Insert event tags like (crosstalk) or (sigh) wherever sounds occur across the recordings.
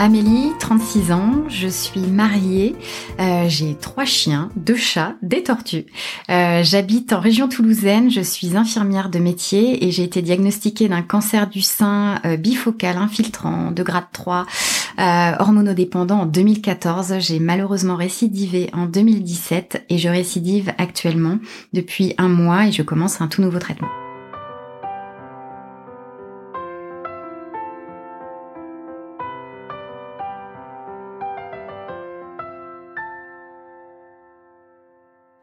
Amélie, 36 ans, je suis mariée, euh, j'ai trois chiens, deux chats, des tortues. Euh, j'habite en région toulousaine, je suis infirmière de métier et j'ai été diagnostiquée d'un cancer du sein euh, bifocal infiltrant de grade 3 hormonodépendant en 2014. J'ai malheureusement récidivé en 2017 et je récidive actuellement depuis un mois et je commence un tout nouveau traitement.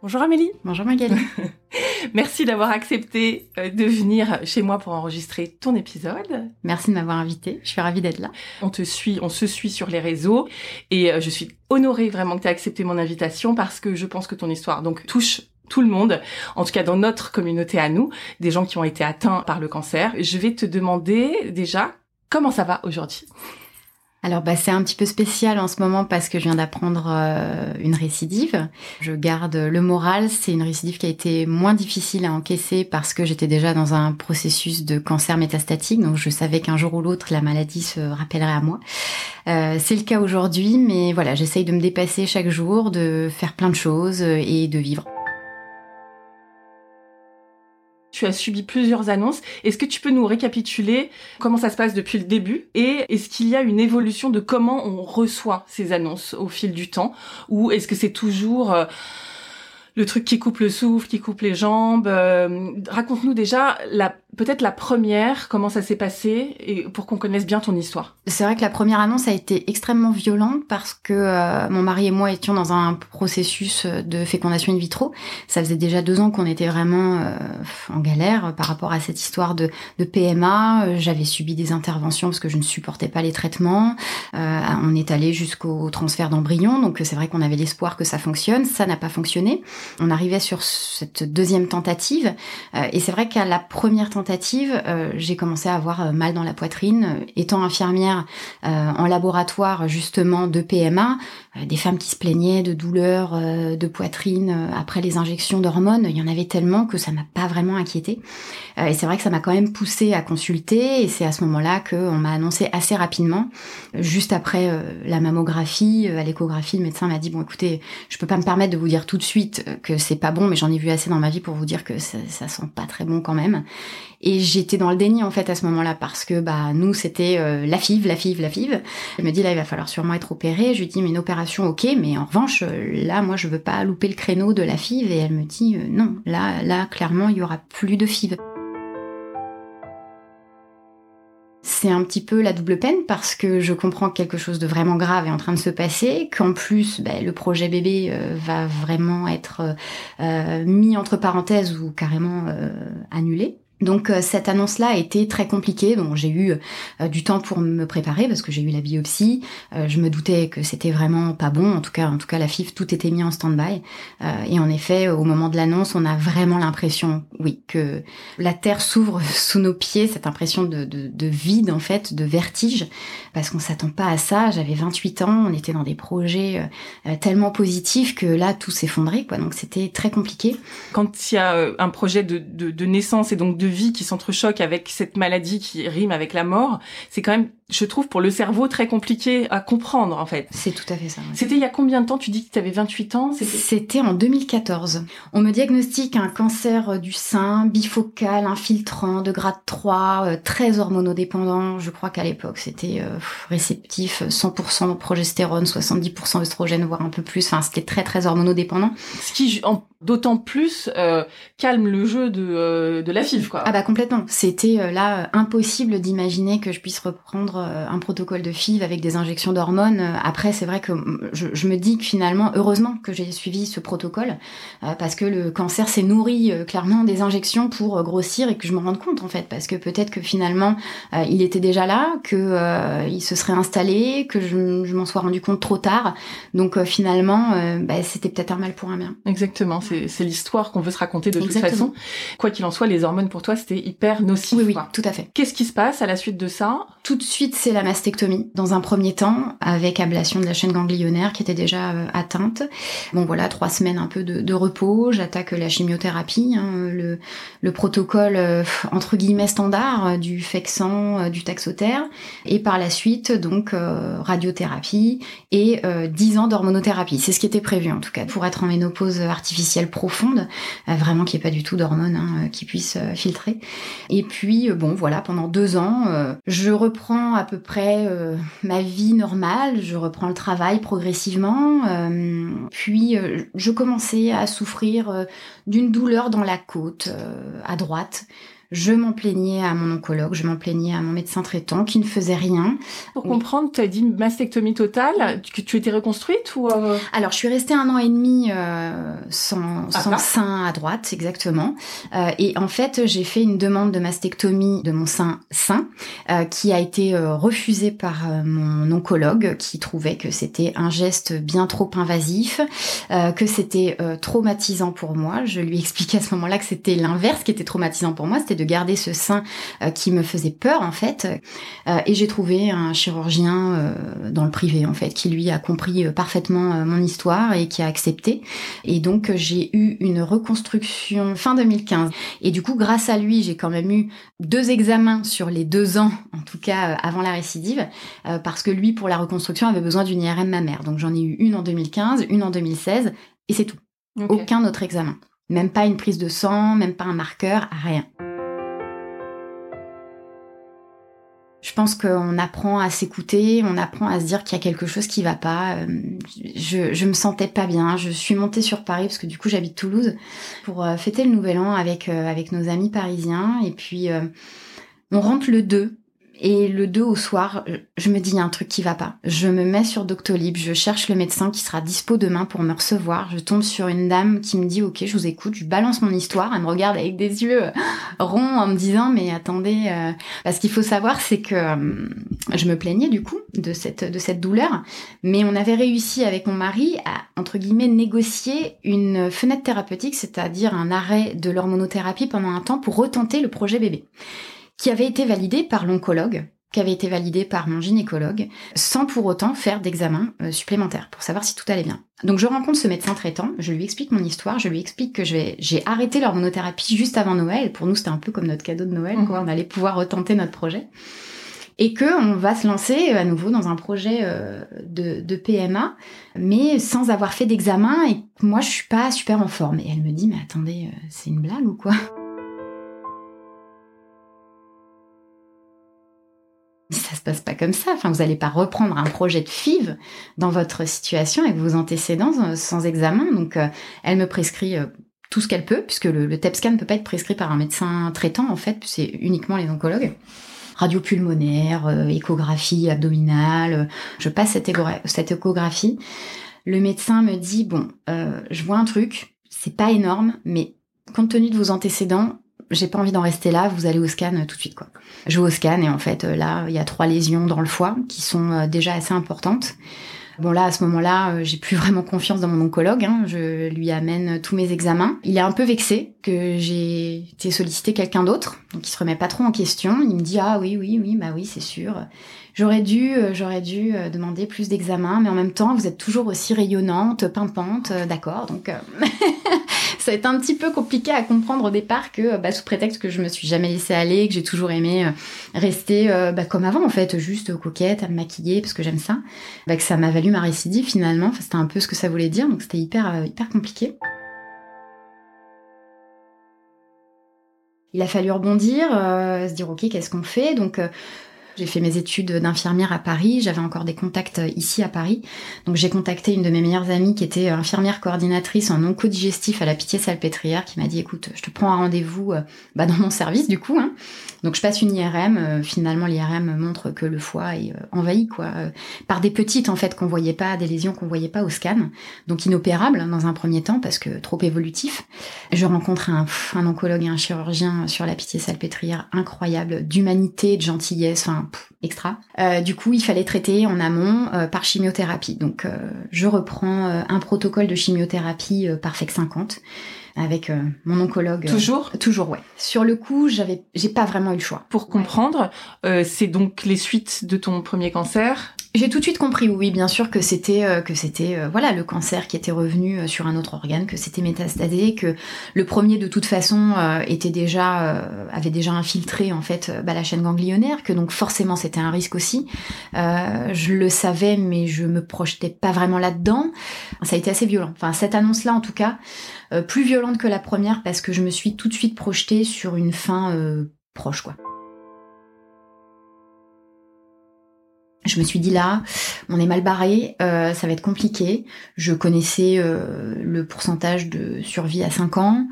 Bonjour Amélie. Bonjour Magali. (laughs) Merci d'avoir accepté euh, de venir chez moi pour enregistrer ton épisode. Merci de m'avoir invité. Je suis ravie d'être là. On te suit, on se suit sur les réseaux et euh, je suis honorée vraiment que tu aies accepté mon invitation parce que je pense que ton histoire donc touche tout le monde, en tout cas dans notre communauté à nous, des gens qui ont été atteints par le cancer. Je vais te demander déjà comment ça va aujourd'hui? Alors bah, c'est un petit peu spécial en ce moment parce que je viens d'apprendre euh, une récidive. Je garde le moral, c'est une récidive qui a été moins difficile à encaisser parce que j'étais déjà dans un processus de cancer métastatique, donc je savais qu'un jour ou l'autre la maladie se rappellerait à moi. Euh, c'est le cas aujourd'hui, mais voilà, j'essaye de me dépasser chaque jour, de faire plein de choses et de vivre tu as subi plusieurs annonces. Est-ce que tu peux nous récapituler comment ça se passe depuis le début et est-ce qu'il y a une évolution de comment on reçoit ces annonces au fil du temps ou est-ce que c'est toujours euh, le truc qui coupe le souffle, qui coupe les jambes euh, Raconte-nous déjà la peut-être la première, comment ça s'est passé, et pour qu'on connaisse bien ton histoire. C'est vrai que la première annonce a été extrêmement violente parce que euh, mon mari et moi étions dans un processus de fécondation in vitro. Ça faisait déjà deux ans qu'on était vraiment euh, en galère par rapport à cette histoire de, PMA. J'avais subi des interventions parce que je ne supportais pas les traitements. Euh, on est allé jusqu'au transfert d'embryons, donc c'est vrai qu'on avait l'espoir que ça fonctionne. Ça n'a pas fonctionné. On arrivait sur cette deuxième tentative, et c'est vrai qu'à la première tentative euh, j'ai commencé à avoir euh, mal dans la poitrine. Euh, étant infirmière en laboratoire justement de PMA, des femmes qui se plaignaient de douleurs de poitrine après les injections d'hormones, il y en avait tellement que ça m'a pas vraiment inquiété. et c'est vrai que ça m'a quand même poussé à consulter et c'est à ce moment-là qu'on m'a annoncé assez rapidement, juste après la mammographie, à l'échographie, le médecin m'a dit bon écoutez, je peux pas me permettre de vous dire tout de suite que c'est pas bon, mais j'en ai vu assez dans ma vie pour vous dire que ça, ça sent pas très bon quand même. Et j'étais dans le déni en fait à ce moment-là parce que bah nous c'était euh, la FIV, la FIV, la FIV. Elle me dit là il va falloir sûrement être opéré. Je lui dis mais une opération ok, mais en revanche euh, là moi je veux pas louper le créneau de la FIV et elle me dit euh, non là là clairement il y aura plus de FIV. c'est un petit peu la double peine parce que je comprends que quelque chose de vraiment grave est en train de se passer, qu'en plus bah, le projet bébé va vraiment être mis entre parenthèses ou carrément annulé. Donc euh, cette annonce-là a été très compliquée. Bon, j'ai eu euh, du temps pour me préparer parce que j'ai eu la biopsie. Euh, je me doutais que c'était vraiment pas bon. En tout cas, en tout cas, la FIF, tout était mis en stand-by. et en effet, au moment de l'annonce, on a vraiment l'impression, oui, que la terre s'ouvre (laughs) sous nos pieds. Cette impression de, de, de, vide en fait, de vertige, parce qu'on s'attend pas à ça. J'avais 28 ans, on était dans des projets tellement positifs que là, tout s'effondrait, quoi. Donc c'était très compliqué. Quand il y a un projet de, de, de naissance et donc de vie qui s'entrechoque avec cette maladie qui rime avec la mort, c'est quand même je trouve pour le cerveau très compliqué à comprendre en fait. C'est tout à fait ça. C'était il y a combien de temps? Tu dis que tu avais 28 ans C'était en 2014. On me diagnostique un cancer du sein bifocal infiltrant de grade 3, euh, très hormonodépendant. Je crois qu'à l'époque c'était euh, réceptif 100% progestérone, 70% oestrogène voire un peu plus. Enfin, c'était très très hormonodépendant. Ce qui d'autant plus euh, calme le jeu de, de la FIV quoi. Ah bah complètement. C'était là impossible d'imaginer que je puisse reprendre suivre un protocole de FIV avec des injections d'hormones. Après, c'est vrai que je, je, me dis que finalement, heureusement que j'ai suivi ce protocole, parce que le cancer s'est nourri clairement des injections pour grossir et que je me rende compte en fait, parce que peut-être que finalement, il était déjà là, que il se serait installé, que je, je m'en sois rendu compte trop tard. Donc finalement, bah, c'était peut-être un mal pour un bien. Exactement, c'est l'histoire qu'on veut se raconter de toute façon. Quoi qu'il en soit, les hormones pour toi, c'était hyper nocif. Oui, oui, tout à fait. Qu'est-ce qui se passe à la suite de ça? Tout de suite, c'est la mastectomie. Dans un premier temps, avec ablation de la chaîne ganglionnaire qui était déjà euh, atteinte. Bon voilà, trois semaines un peu de, repos. J'attaque la chimiothérapie, hein, le, le, protocole euh, entre guillemets standard euh, du Fexan, du Taxoter, et par la suite donc radiothérapie et 10 ans d'hormonothérapie. C'est ce qui était prévu en tout cas pour être en ménopause artificielle profonde, vraiment qu'il n'y ait pas du tout d'hormones hein, qui puissent filtrer. Et puis, euh, bon, voilà, pendant deux ans, euh, je reprends à peu près euh, ma vie normale, je reprends le travail progressivement. puis, je commençais à souffrir d'une douleur dans la côte à droite je m'en plaignais à mon oncologue, je m'en plaignais à mon médecin traitant qui ne faisait rien. Pour comprendre, tu as dit mastectomie totale, que tu étais reconstruite ou euh? Alors, je suis restée un an et demi euh, sans, sans sein à droite, exactement. Euh, et en fait, j'ai fait une demande de mastectomie de mon sein sain qui a été refusée par mon oncologue qui trouvait que c'était un geste bien trop invasif, que c'était traumatisant pour moi. Je lui expliquais à ce moment-là que c'était l'inverse qui était traumatisant pour moi, c'était de garder ce sein euh, qui me faisait peur en fait. Euh, et j'ai trouvé un chirurgien euh, dans le privé en fait qui lui a compris parfaitement mon histoire et qui a accepté. Et donc j'ai eu une reconstruction fin 2015. Et du coup, grâce à lui, j'ai quand même eu deux examens sur les deux ans, en tout cas avant la récidive, parce que lui, pour la reconstruction, avait besoin d'une IRM mammaire. Donc j'en ai eu une en 2015, une en 2016, et c'est tout. Aucun autre examen. Même pas une prise de sang, même pas un marqueur, rien. Je pense qu'on apprend à s'écouter, on apprend à se dire qu'il y a quelque chose qui va pas. Euh, je, je me sentais pas bien. Je suis montée sur Paris parce que du coup j'habite Toulouse pour euh, fêter le Nouvel An avec euh, avec nos amis parisiens et puis on rentre le 2 et le 2 au soir, je me dis, il y a un truc qui va pas. Je me mets sur Doctolib, je cherche le médecin qui sera dispo demain pour me recevoir. Je tombe sur une dame qui me dit, ok, je vous écoute, je balance mon histoire. Elle me regarde avec des yeux euh, ronds en me disant, mais attendez, euh, parce qu'il faut savoir, c'est que euh, je me plaignais du coup de cette, de cette douleur, mais on avait réussi avec mon mari à, entre guillemets, négocier une fenêtre thérapeutique, c'est-à-dire un arrêt de l'hormonothérapie pendant un temps pour retenter le projet bébé qui avait été validé par l'oncologue, qui avait été validé par mon gynécologue, sans pour autant faire d'examen euh, supplémentaire pour savoir si tout allait bien. Donc je rencontre ce médecin traitant, je lui explique mon histoire, je lui explique que j'ai arrêté l'hormonothérapie juste avant Noël. Pour nous, c'était un peu comme notre cadeau de Noël, quoi. On allait pouvoir retenter notre projet. Et que on va se lancer euh, à nouveau dans un projet euh, de, de PMA, mais sans avoir fait d'examen et moi je suis pas super en forme. Et elle me dit mais attendez, c'est une blague ou quoi? Ça se passe pas comme ça. Enfin, vous n'allez pas reprendre un projet de FIV dans votre situation avec vos antécédents euh, sans examen. Donc, euh, elle me prescrit euh, tout ce qu'elle peut, puisque le, le TEP scan ne peut pas être prescrit par un médecin traitant, en fait, c'est uniquement les oncologues. Radio pulmonaire, échographie abdominale. Je passe cette, cette, échographie. Le médecin me dit, bon, je vois un truc, c'est pas énorme, mais compte tenu de vos antécédents, j'ai pas envie d'en rester là, vous allez au scan euh, tout de suite quoi. Je vais au scan et en fait euh, là il y a trois lésions dans le foie qui sont euh, déjà assez importantes. Bon là à ce moment-là j'ai plus (laughs) vraiment confiance dans mon oncologue, hein. je lui amène tous mes examens. Il est un peu vexé que j'ai été sollicité quelqu'un d'autre, donc il se remet pas trop en question. Il me dit ah oui oui oui bah oui c'est sûr. J'aurais dû, j'aurais dû demander plus d'examens, mais en même temps, vous êtes toujours aussi rayonnante, pimpante, d'accord. Donc, (laughs) ça a été un petit peu compliqué à comprendre au départ que bah, sous prétexte que je me suis jamais laissée aller, que j'ai toujours aimé euh, rester euh, bah, comme avant en fait, juste coquette, à me maquiller parce que j'aime ça, bah, que ça m'a valu ma récidive finalement. Enfin, c'était un peu ce que ça voulait dire, donc c'était hyper euh, hyper compliqué. Il a fallu rebondir, se dire ok qu'est-ce qu'on fait? Donc J'ai fait mes études d'infirmière à Paris, j'avais encore des contacts ici à Paris. Donc j'ai contacté une de mes meilleures amies qui était infirmière coordinatrice en oncodigestif à la Pitié-Salpêtrière qui m'a dit écoute, je te prends un rendez-vous bah, dans mon service du coup. Hein. Donc je passe une IRM, finalement l'IRM montre que le foie est envahi quoi par des petites en fait qu'on voyait pas, des lésions qu'on voyait pas au scan. Donc inopérable dans un premier temps parce que trop évolutif. Je rencontre un, un oncologue et un chirurgien sur la Pitié-Salpêtrière incroyable, d'humanité, de gentillesse, enfin extra. Euh, du coup, il fallait traiter en amont euh, par chimiothérapie. Donc, euh, je reprends un protocole de chimiothérapie par FEC 50 avec mon oncologue. Toujours? Toujours, ouais. Sur le coup, j'avais, j'ai pas vraiment eu le choix. Pour comprendre, c'est donc les suites de ton premier cancer j'ai tout de suite compris, oui, bien sûr, que c'était euh, que c'était euh, voilà le cancer qui était revenu euh, sur un autre organe, que c'était métastasé, que le premier de toute façon était déjà avait déjà infiltré en fait bah, la chaîne ganglionnaire, que donc forcément c'était un risque aussi. je le savais, mais je me projetais pas vraiment là-dedans. Ça a été assez violent. Enfin cette annonce-là, en tout cas, plus violente que la première parce que je me suis tout de suite projetée sur une fin proche, quoi. Je me suis dit là, on est mal barré, euh, ça va être compliqué. Je connaissais euh, le pourcentage de survie à 5 ans,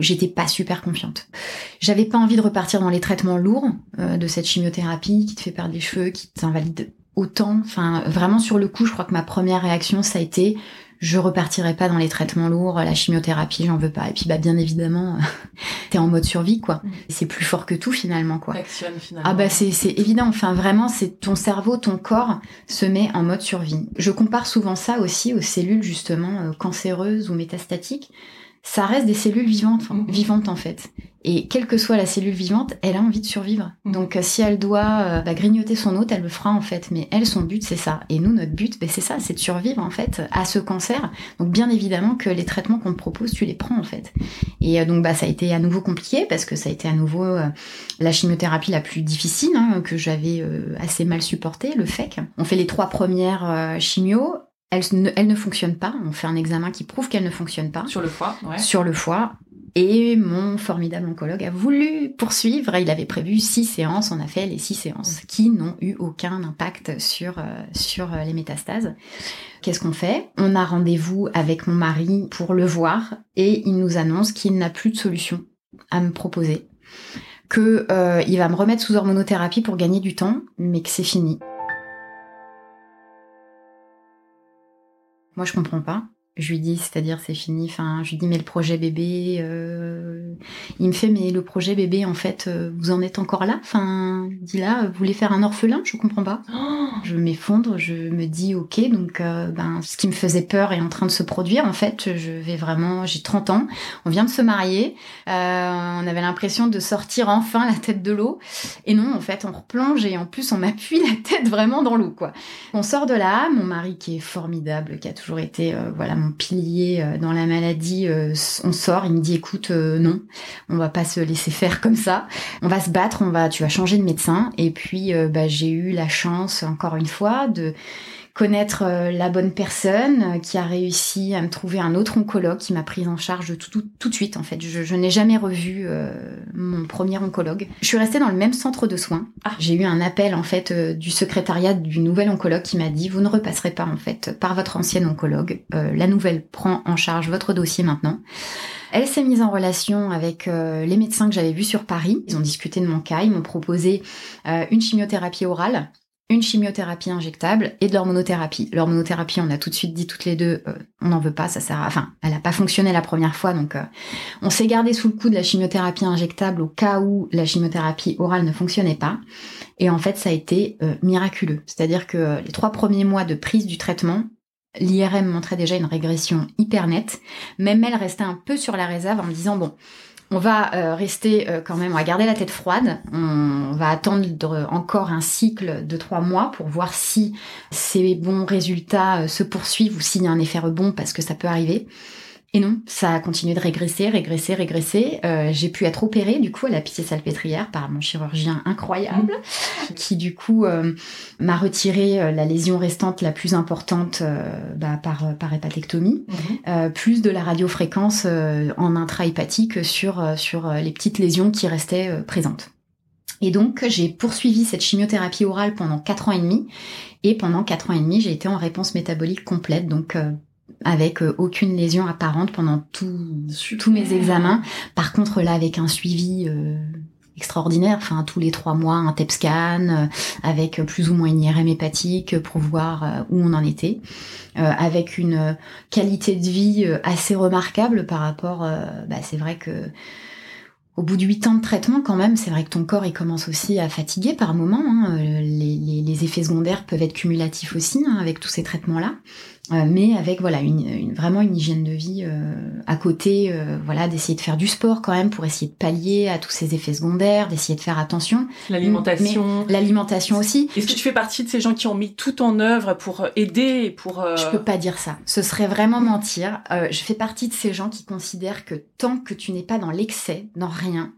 j'étais pas super confiante. J'avais pas envie de repartir dans les traitements lourds euh, de cette chimiothérapie qui te fait perdre les cheveux, qui t'invalide autant. Enfin, vraiment sur le coup, je crois que ma première réaction, ça a été je repartirai pas dans les traitements lourds, la chimiothérapie, j'en veux pas. Et puis bah bien évidemment, (laughs) t'es en mode survie quoi. Mm. C'est plus fort que tout finalement quoi. finalement. Ah bah c'est c'est évident. Enfin vraiment, c'est ton cerveau, ton corps se met en mode survie. Je compare souvent ça aussi aux cellules justement euh, cancéreuses ou métastatiques ça reste des cellules vivantes, mhm. vivantes en fait. Et quelle que soit la cellule vivante, elle a envie de survivre. Mhm. Donc euh, si elle doit euh, bah, grignoter son hôte, elle le fera en fait. Mais elle, son but, c'est ça. Et nous, notre but, bah, c'est ça, c'est de survivre en fait à ce cancer. Donc bien évidemment que les traitements qu'on te propose, tu les prends en fait. Et euh, donc bah ça a été à nouveau compliqué parce que ça a été à nouveau la chimiothérapie la plus difficile hein, que j'avais assez mal supportée, le FEC. On fait les trois premières chimios elle ne, elle ne fonctionne pas. On fait un examen qui prouve qu'elle ne fonctionne pas. Sur le foie, ouais. Sur le foie. Et mon formidable oncologue a voulu poursuivre. Il avait prévu six séances. On a fait les six séances qui n'ont eu aucun impact sur, euh, sur euh, les métastases. Qu'est-ce qu'on fait? On a rendez-vous avec mon mari pour le voir et il nous annonce qu'il n'a plus de solution à me proposer. Que euh, il va me remettre sous hormonothérapie pour gagner du temps, mais que c'est fini. Moi, je comprends pas. Je lui dis, c'est-à-dire c'est fini. Enfin, je lui dis mais le projet bébé. Euh... Il me fait mais le projet bébé en fait, euh, vous en êtes encore là? Dit là, vous voulez faire un orphelin? Je comprends pas. Oh je m'effondre, je me dis ok. Donc euh, ben ce qui me faisait peur est en train de se produire. En fait, je vais vraiment. J'ai 30 ans. On vient de se marier. Euh, on avait l'impression de sortir enfin la tête de l'eau. Et non, en fait, on replonge et en plus on m'appuie (laughs) la tête vraiment dans l'eau quoi. On sort de là. Mon mari qui est formidable, qui a toujours été voilà mon pilier euh, dans la maladie, euh, on sort, il me dit écoute euh, non, on va pas se laisser faire comme ça, on va se battre, on va, tu vas changer de médecin. Et puis bah, j'ai eu la chance encore une fois de connaître euh, la bonne personne euh, qui a réussi à me trouver un autre oncologue qui m'a prise en charge tout, tout, de suite en fait. Je, n'ai jamais revu euh, mon premier oncologue. Je suis restée dans le même centre de soins. Ah. J'ai eu un appel en fait du secrétariat du nouvel oncologue qui m'a dit vous ne repasserez pas en fait par votre ancienne oncologue. la nouvelle prend en charge votre dossier maintenant. Elle s'est mise en relation avec les médecins que j'avais vus sur Paris. Ils ont discuté de mon cas, ils m'ont proposé une chimiothérapie orale une chimiothérapie injectable et de l'hormonothérapie. L'hormonothérapie, on a tout de suite dit toutes les deux, euh, on n'en veut pas, ça sert à... Enfin, elle n'a pas fonctionné la première fois, donc euh, on s'est gardé sous le coup de la chimiothérapie injectable au cas où la chimiothérapie orale ne fonctionnait pas. Et en fait, ça a été euh, miraculeux. C'est-à-dire que les trois premiers mois de prise du traitement, l'IRM montrait déjà une régression hyper nette. Même elle restait un peu sur la réserve en me disant, bon, on va euh, rester euh, quand même, on va garder la tête froide. On va attendre encore un cycle de trois mois pour voir si ces bons résultats euh, se poursuivent ou s'il y a un effet rebond parce que ça peut arriver. Et non, ça a continué de régresser, régresser, régresser. Euh, j'ai pu être opérée du coup à la pitié salpêtrière par mon chirurgien incroyable, mmh. qui du coup euh, m'a retiré euh, la lésion restante la plus importante bah, par par hépatectomie, mmh. plus de la radiofréquence en intra-hépatique sur sur les petites lésions qui restaient présentes. Et donc, j'ai poursuivi cette chimiothérapie orale pendant 4 ans et demi. Et pendant 4 ans et demi, j'ai été en réponse métabolique complète, donc euh, avec euh, aucune lésion apparente pendant tous mes examens. Par contre, là, avec un suivi euh, extraordinaire, enfin tous les trois mois, un TEP scan, avec plus ou moins une IRM hépatique pour voir où on en était, avec une qualité de vie assez remarquable par rapport, bah, c'est vrai que au bout de huit ans de traitement, quand même, c'est vrai que ton corps il commence aussi à fatiguer par moments. Hein. Les, effets secondaires peuvent être cumulatifs aussi hein, avec tous ces traitements-là. Euh, mais avec voilà une, vraiment une hygiène de vie euh, à côté euh, voilà d'essayer de faire du sport quand même pour essayer de pallier à tous ces effets secondaires d'essayer de faire attention. L'alimentation. L'alimentation aussi. Est-ce que tu fais partie de ces gens qui ont mis tout en œuvre pour aider pour je peux pas dire ça. Ce serait vraiment mentir. Je fais partie de ces gens qui considèrent que tant que tu n'es pas dans l'excès dans rien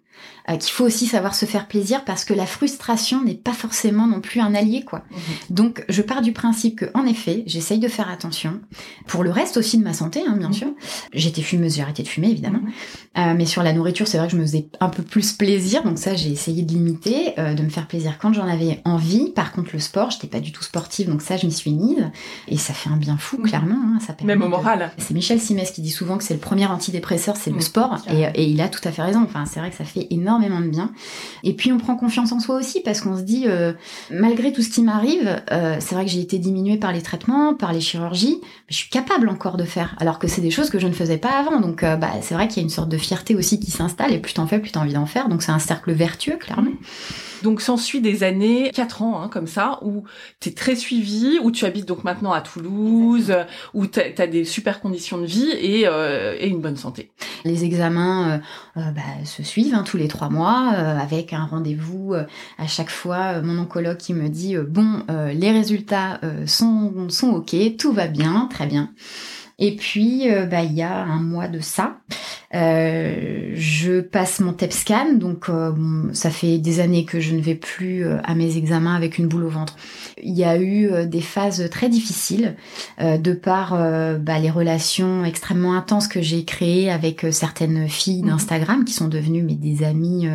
euh, qu'il faut aussi savoir se faire plaisir parce que la frustration n'est pas forcément non plus un allié quoi. Mhm. Donc je pars du principe que en effet j'essaye de faire attention pour le reste aussi de ma santé hein, bien mhm. sûr. J'étais fumeuse, j'ai arrêté de fumer évidemment, mhm. euh, mais sur la nourriture c'est vrai que je me faisais un peu plus plaisir donc ça j'ai essayé de limiter, euh, de me faire plaisir quand j'en avais envie. Par contre le sport j'étais pas du tout sportive donc ça je m'y suis mise et ça fait un bien fou clairement. Hein, ça Même au moral. C'est Michel Simès qui dit souvent que c'est le premier antidépresseur c'est le sport et, et il a tout à fait raison. Enfin c'est vrai que ça fait énormément de bien. Et puis on prend confiance en soi aussi parce qu'on se dit, euh, malgré tout ce qui m'arrive, euh, c'est vrai que j'ai été diminuée par les traitements, par les chirurgies, mais je suis capable encore de faire, alors que c'est des choses que je ne faisais pas avant. Donc euh, bah, c'est vrai qu'il y a une sorte de fierté aussi qui s'installe et plus t'en fais, plus t'as envie d'en faire. Donc c'est un cercle vertueux, clairement. Donc s'ensuit des années, quatre ans hein, comme ça, où tu es très suivi, où tu habites donc maintenant à Toulouse, où tu as, des super conditions de vie et, euh, et une bonne santé. Les examens euh, euh, bah, se suivent hein, tous les trois mois, avec un rendez-vous à chaque fois. mon oncologue qui me dit, bon, les résultats sont, sont OK, tout va bien, très bien. Et puis, bah, il y a un mois de ça, euh, je passe mon TEP scan, donc euh, ça fait des années que je ne vais plus euh, à mes examens avec une boule au ventre. Il y a eu des phases très difficiles de par bah, les relations extrêmement intenses que j'ai créées avec certaines filles mhm. d'Instagram qui sont devenues mais, des amies.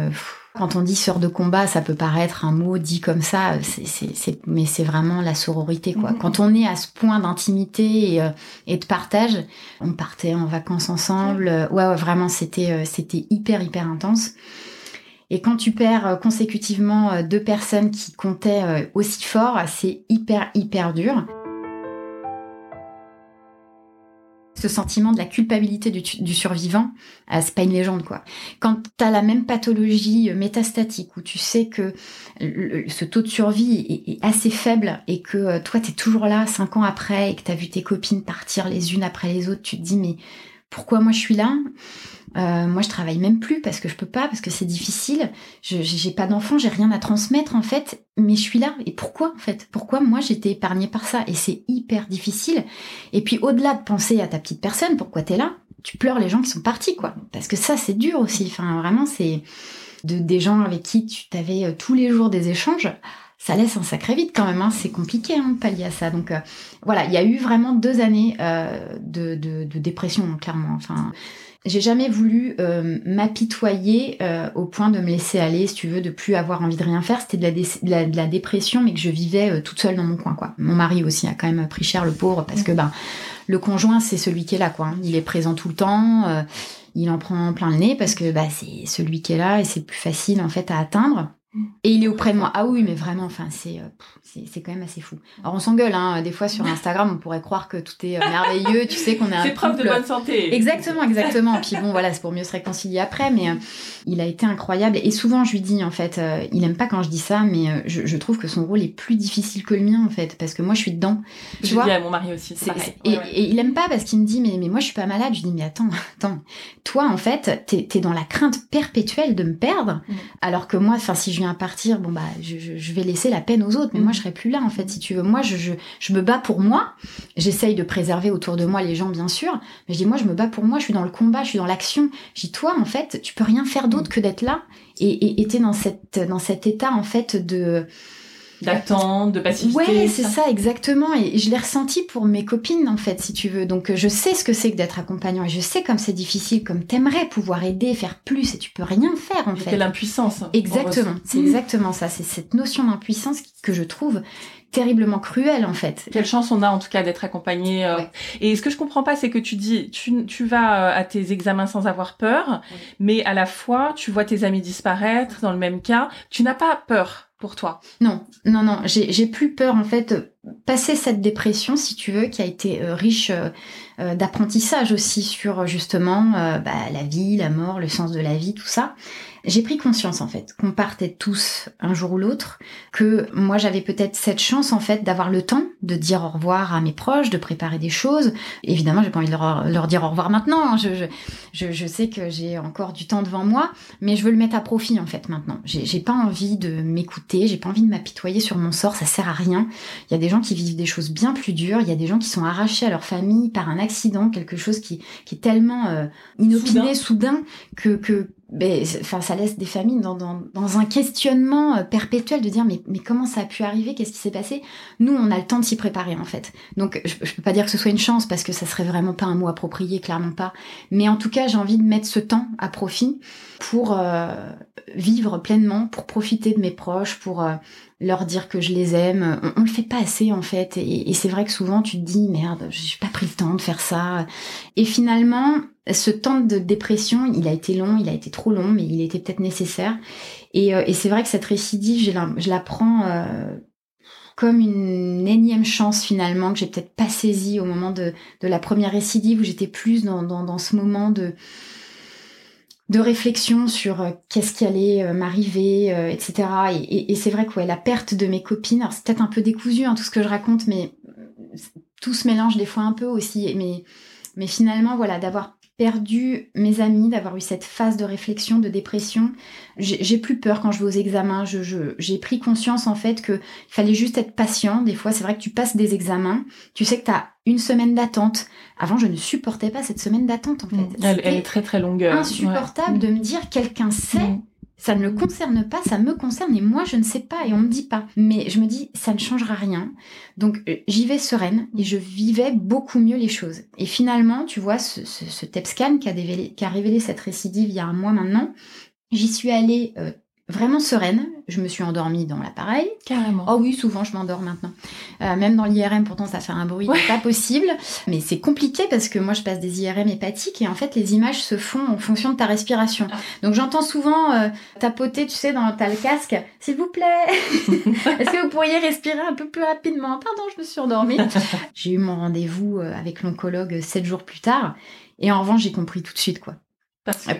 Quand on dit sœur de combat, ça peut paraître un mot dit comme ça, c'est, mais c'est vraiment la sororité, quoi. Mhm. Quand on est à ce point d'intimité et, euh, et, de partage, on partait en vacances ensemble. Ouais, ouais vraiment, c'était, euh, c'était hyper, hyper intense. Et quand tu perds euh, consécutivement deux personnes qui comptaient aussi fort, c'est hyper, hyper dur. Ce sentiment de la culpabilité du, survivant, c'est pas une légende quoi. Quand tu la même pathologie euh, métastatique où tu sais que ce taux de survie est, assez faible et que euh, toi tu es toujours là cinq ans après et que tu vu tes copines partir les unes après les autres, tu te dis mais pourquoi moi je suis là euh, moi, je travaille même plus parce que je peux pas, parce que c'est difficile. Je j'ai pas d'enfant, j'ai rien à transmettre en fait, mais je suis là. Et pourquoi en fait? Pourquoi moi j'étais épargnée par ça? Et c'est hyper difficile. Et puis au-delà de penser à ta petite personne, pourquoi t'es là? Tu pleures les gens qui sont partis, quoi. Parce que ça, c'est dur aussi. Enfin, vraiment, c'est de des gens avec qui tu t'avais euh, tous les jours des échanges ça laisse un sacré vide quand même. Hein. C'est compliqué hein, de pallier à ça. Donc euh, voilà, il y a eu vraiment deux années euh, de, de, de, dépression, clairement. Enfin, j'ai jamais voulu euh, m'apitoyer euh, au point de me laisser aller, si tu veux, de plus avoir envie de rien faire. C'était de la, de, la, dépression, mais que je vivais euh, toute seule dans mon coin, quoi. Mon mari aussi a quand même pris cher, le pauvre, parce que ben le conjoint, c'est celui qui est là, quoi. Hein. Il est présent tout le temps, il en prend plein le nez parce que bah, c'est celui qui est là et c'est plus facile en fait à atteindre. Et il est auprès de moi. Ah oui, mais vraiment, enfin, c'est euh, c'est quand même assez fou. Alors on s'engueule, hein. Des fois sur Instagram, on pourrait croire que tout est euh, merveilleux. Tu sais qu'on est un C'est preuve de bonne santé. Exactement, exactement. Puis bon, voilà, c'est pour mieux se réconcilier après. Mais euh, il a été incroyable. Et souvent, je lui dis, en fait, il aime pas quand je dis ça, mais je, je, trouve que son rôle est plus difficile que le mien, en fait, parce que moi, je suis dedans. Je dis à mon mari aussi. C'est Et, et, il aime pas parce qu'il me dit, mais mais moi, je suis pas malade. Je lui dis, mais attends, attends. Toi, en fait, t'es es dans la crainte perpétuelle de me perdre, mm. alors que moi, enfin, si je viens à partir bon bah je, vais laisser la peine aux autres, mais moi je serai plus là en fait si tu veux. Moi je, je, me bats pour moi, j'essaye de préserver autour de moi les gens bien sûr, mais je dis moi je me bats pour moi, je suis dans le combat, je suis dans l'action. Je dis toi en fait tu peux rien faire d'autre que d'être là et, et, et t'es dans cette dans cet état en fait de d'attente, de passivité. Ouais, c'est ça. exactement. Et je l'ai ressenti pour mes copines, en fait, si tu veux. Donc, je sais ce que c'est que d'être accompagnant et je sais comme c'est difficile, comme t'aimerais pouvoir aider, faire plus et tu peux rien faire, en fait. C'est l'impuissance. Exactement. C'est exactement ça. C'est cette notion d'impuissance que je trouve terriblement cruelle en fait. Quelle chance on a en tout cas d'être accompagné. Euh. Et ce que je comprends pas, c'est que tu dis, tu, tu vas euh, à tes examens sans avoir peur, mais à la fois tu vois tes amis disparaître dans le même cas. Tu n'as pas peur toi Non, non, non. J'ai plus peur en fait. Passer cette dépression, si tu veux, qui a été euh, riche d'apprentissage aussi sur justement bah, la vie, la mort, le sens de la vie, tout ça j'ai pris conscience en fait qu'on partait tous un jour ou l'autre, que moi j'avais peut-être cette chance en fait d'avoir le temps de dire au revoir à mes proches, de préparer des choses. Évidemment, j'ai pas envie de leur, dire au revoir maintenant. Hein. Je, je, je, sais que j'ai encore du temps devant moi, mais je veux le mettre à profit en fait maintenant. J'ai pas envie de m'écouter, j'ai pas envie de m'apitoyer sur mon sort, ça sert à rien. Il y a des gens qui vivent des choses bien plus dures, il y a des gens qui sont arrachés à leur famille par un accident, quelque chose qui, qui est tellement euh, inopiné, soudain, que, que mais enfin ça laisse des familles dans, dans, dans, un questionnement euh, perpétuel de dire mais, mais comment ça a pu arriver? Qu'est-ce qui s'est passé? Nous on a le temps de s'y préparer en fait. Donc je, je peux pas dire que ce soit une chance parce que ça serait vraiment pas un mot approprié clairement pas. Mais en tout cas j'ai envie de mettre ce temps à profit pour euh, vivre pleinement pour profiter de mes proches pour euh, leur dire que je les aime. On, on, le fait pas assez en fait. Et, et c'est vrai que souvent tu te dis merde j'ai pas pris le temps de faire ça. Et finalement ce temps de dépression, il a été long, il a été trop long, mais il était peut-être nécessaire. Et, euh, et c'est vrai que cette récidive, je la, je la prends euh, comme une énième chance finalement que j'ai peut-être pas saisie au moment de, de la première récidive où j'étais plus dans, dans, dans, ce moment de de réflexion sur euh, qu'est-ce qui allait m'arriver, etc. Et, et, c'est vrai que ouais, la perte de mes copines, c'est peut-être un peu décousu hein, tout ce que je raconte, mais tout se mélange des fois un peu aussi. Mais mais finalement, voilà, d'avoir perdu mes amis, d'avoir eu cette phase de réflexion, de dépression. J'ai plus peur quand je vais aux examens. J'ai je, pris conscience en fait qu'il fallait juste être patient. Des fois, c'est vrai que tu passes des examens, tu sais que tu as une semaine d'attente. Avant, je ne supportais pas cette semaine d'attente en fait. Elle, est très très longue. Euh, insupportable de me dire quelqu'un sait. Mmh. Ça ne le concerne pas, ça me concerne et moi je ne sais pas et on me dit pas. Mais je me dis ça ne changera rien. Donc euh, j'y vais sereine et je vivais beaucoup mieux les choses. Et finalement, tu vois, ce, ce, ce TEPSCAN qui a, qui a révélé cette récidive il y a un mois maintenant, j'y suis allée euh, vraiment sereine. Je me suis endormie dans l'appareil. Carrément. Oh oui, souvent je m'endors maintenant. Euh, même dans l'IRM, pourtant ça fait un bruit pas possible. Mais c'est compliqué parce que moi je passe des IRM hépatiques et en fait les images se font en fonction de ta respiration. Ah. Donc j'entends souvent euh, tapoter, tu sais, dans ta le casque, s'il vous plaît, (laughs) est-ce que vous pourriez respirer un peu plus rapidement? Pardon, je me suis endormie. (laughs) j'ai eu mon rendez-vous euh, avec l'oncologue sept jours plus tard et en revanche j'ai compris tout de suite quoi.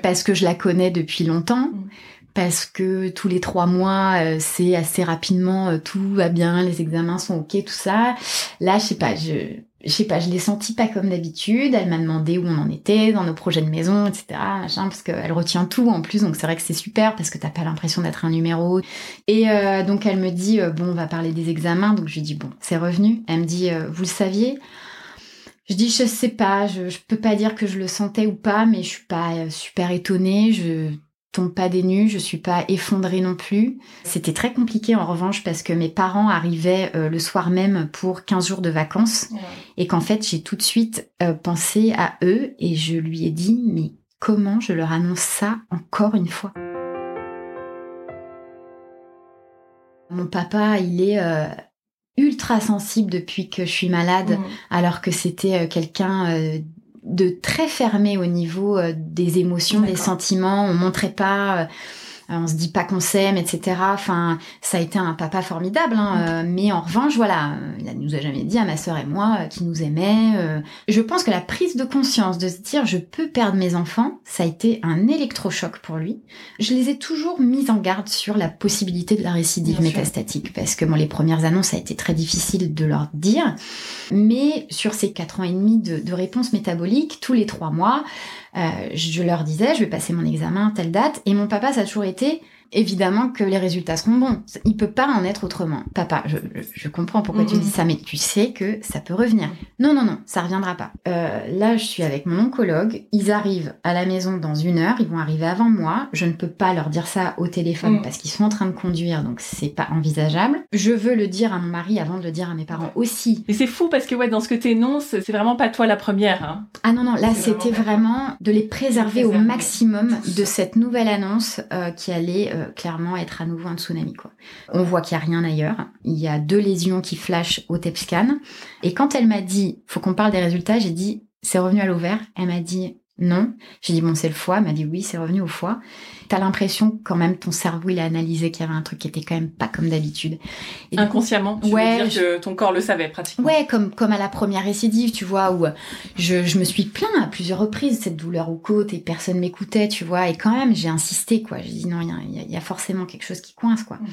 Parce que, je la connais depuis longtemps. Mm parce que tous les trois mois, euh, c'est assez rapidement, euh, tout va bien, les examens sont ok, tout ça. Là, je sais pas, je, je sais pas, je l'ai senti pas comme d'habitude. Elle m'a demandé où on en était dans nos projets de maison, etc. Machin, parce qu'elle retient tout en plus, donc c'est vrai que c'est super parce que t'as pas l'impression d'être un numéro. Et euh, donc elle me dit bon, on va parler des examens. Donc je lui dis bon, c'est revenu. Elle me dit vous le saviez? Je dis je sais pas, je, je peux pas dire que je le sentais ou pas, mais je suis pas super étonnée. Je tombe pas des nues, je suis pas effondrée non plus. C'était très compliqué en revanche parce que mes parents arrivaient euh, le soir même pour 15 jours de vacances. Et qu'en fait j'ai tout de suite euh, pensé à eux et je lui ai dit mais comment je leur annonce ça encore une fois? Mon papa, il est euh, ultra sensible depuis que je suis malade, alors que c'était quelqu'un de très fermé au niveau euh, des émotions, des sentiments. On montrait pas, euh, on se dit pas qu'on s'aime, etc. Enfin, ça a été un papa formidable. Hein, mm. euh, mais en revanche, voilà, il ne nous a jamais dit à ma sœur et moi qui nous aimait. je pense que la prise de conscience de se dire je peux perdre mes enfants, ça a été un électrochoc pour lui. Je les ai toujours mis en garde sur la possibilité de la récidive métastatique parce que bon, les premières annonces ça a été très difficile de leur dire. Mais sur ces quatre ans et demi de, de réponse métabolique, tous les trois mois, euh, je leur disais, je vais passer mon examen telle date. Et mon papa, ça a toujours été, évidemment que les résultats seront bons. Il peut pas en être autrement. Papa, je, je comprends pourquoi tu dis ça, mais tu sais que ça peut revenir. Non, non, non, ça reviendra pas. Euh, là, je suis avec mon oncologue. Ils arrivent à la maison dans une heure. Ils vont arriver avant moi. Je ne peux pas leur dire ça au téléphone mm. parce qu'ils sont en train de conduire, donc c'est pas envisageable. Je veux le dire à mon mari avant de le dire à mes parents aussi. Et c'est fou parce que ouais, dans ce que tu énonces, c'est vraiment pas toi la première. Hein. Ah non, non, là c'était vraiment, de les préserver, au maximum de cette nouvelle annonce euh, qui allait euh, clairement être à nouveau un tsunami. Quoi. On voit qu'il n'y a rien ailleurs. Il y a deux lésions qui flashent au TEP scan. Et quand elle m'a dit, faut qu'on parle des résultats, j'ai dit, c'est revenu à l'ovaire. Elle m'a dit, non. J'ai dit, bon, c'est le foie. Elle m'a dit, oui, c'est revenu au foie. T'as l'impression quand même ton cerveau, il a analysé qu'il y avait un truc qui était quand même pas comme d'habitude. Inconsciemment, tu ouais, veux dire que ton corps le savait pratiquement. Ouais, comme, comme à la première récidive, tu vois, où je, je me suis plaint à plusieurs reprises cette douleur aux côtes et personne m'écoutait, tu vois. Et quand même, j'ai insisté, quoi. J'ai dit, non, il y a, y a, forcément quelque chose qui coince, quoi. Mhm.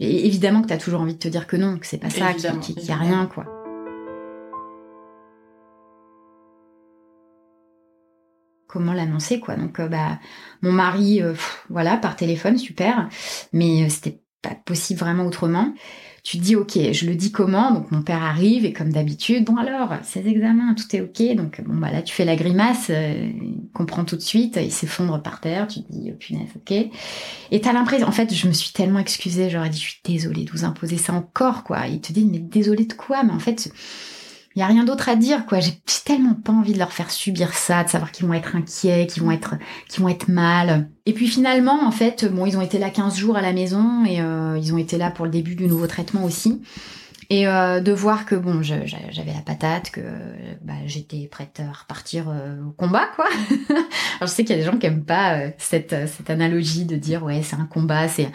Et évidemment que t'as toujours envie de te dire que non, que c'est pas ça, qu'il y a rien, quoi. Comment l'annoncer quoi. Donc euh, bah mon mari euh, voilà par téléphone super, mais euh, c'était pas possible vraiment autrement. Tu dis ok, je le dis comment? Donc mon père arrive et comme d'habitude, bon alors ces examens, tout est ok. Donc bon bah là tu fais la grimace, il comprend tout de suite, il s'effondre par terre. Tu te dis oh, punaise ok. Et t'as l'impression, en fait je me suis tellement excusée, j'aurais dit je suis désolée de vous imposer ça encore quoi. Il te dit mais désolée de quoi? Mais en fait il y a rien d'autre à dire quoi. J'ai tellement pas envie de leur faire subir ça, de savoir qu'ils vont être inquiets, qu'ils vont être qu'ils vont être mal. Et puis finalement en fait, bon, ils ont été là 15 jours à la maison et euh, ils ont été là pour le début du nouveau traitement aussi. Et euh, de voir que bon, j'avais la patate, que bah, j'étais prête à repartir euh, au combat, quoi. (laughs) Alors je sais qu'il y a des gens qui aiment pas euh, cette, cette analogie de dire ouais c'est un combat, c'est.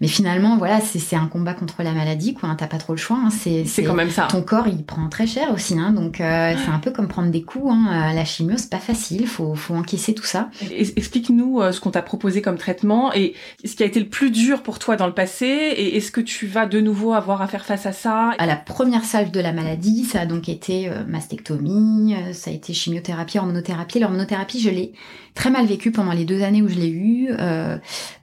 Mais finalement voilà c'est un combat contre la maladie, quoi. Hein, T'as pas trop le choix. Hein, c'est quand même ça. Ton corps il prend très cher aussi, hein, donc c'est un peu comme prendre des coups. Hein. La chimio c'est pas facile, faut faut encaisser tout ça. Explique-nous ce qu'on t'a proposé comme traitement et ce qui a été le plus dur pour toi dans le passé et est-ce que tu vas de nouveau avoir à faire face à ça à la première salve de la maladie, ça a donc été euh, mastectomie, euh, ça a été chimiothérapie, hormonothérapie. L'hormonothérapie, je l'ai très mal vécue pendant les deux années où je l'ai eue, euh,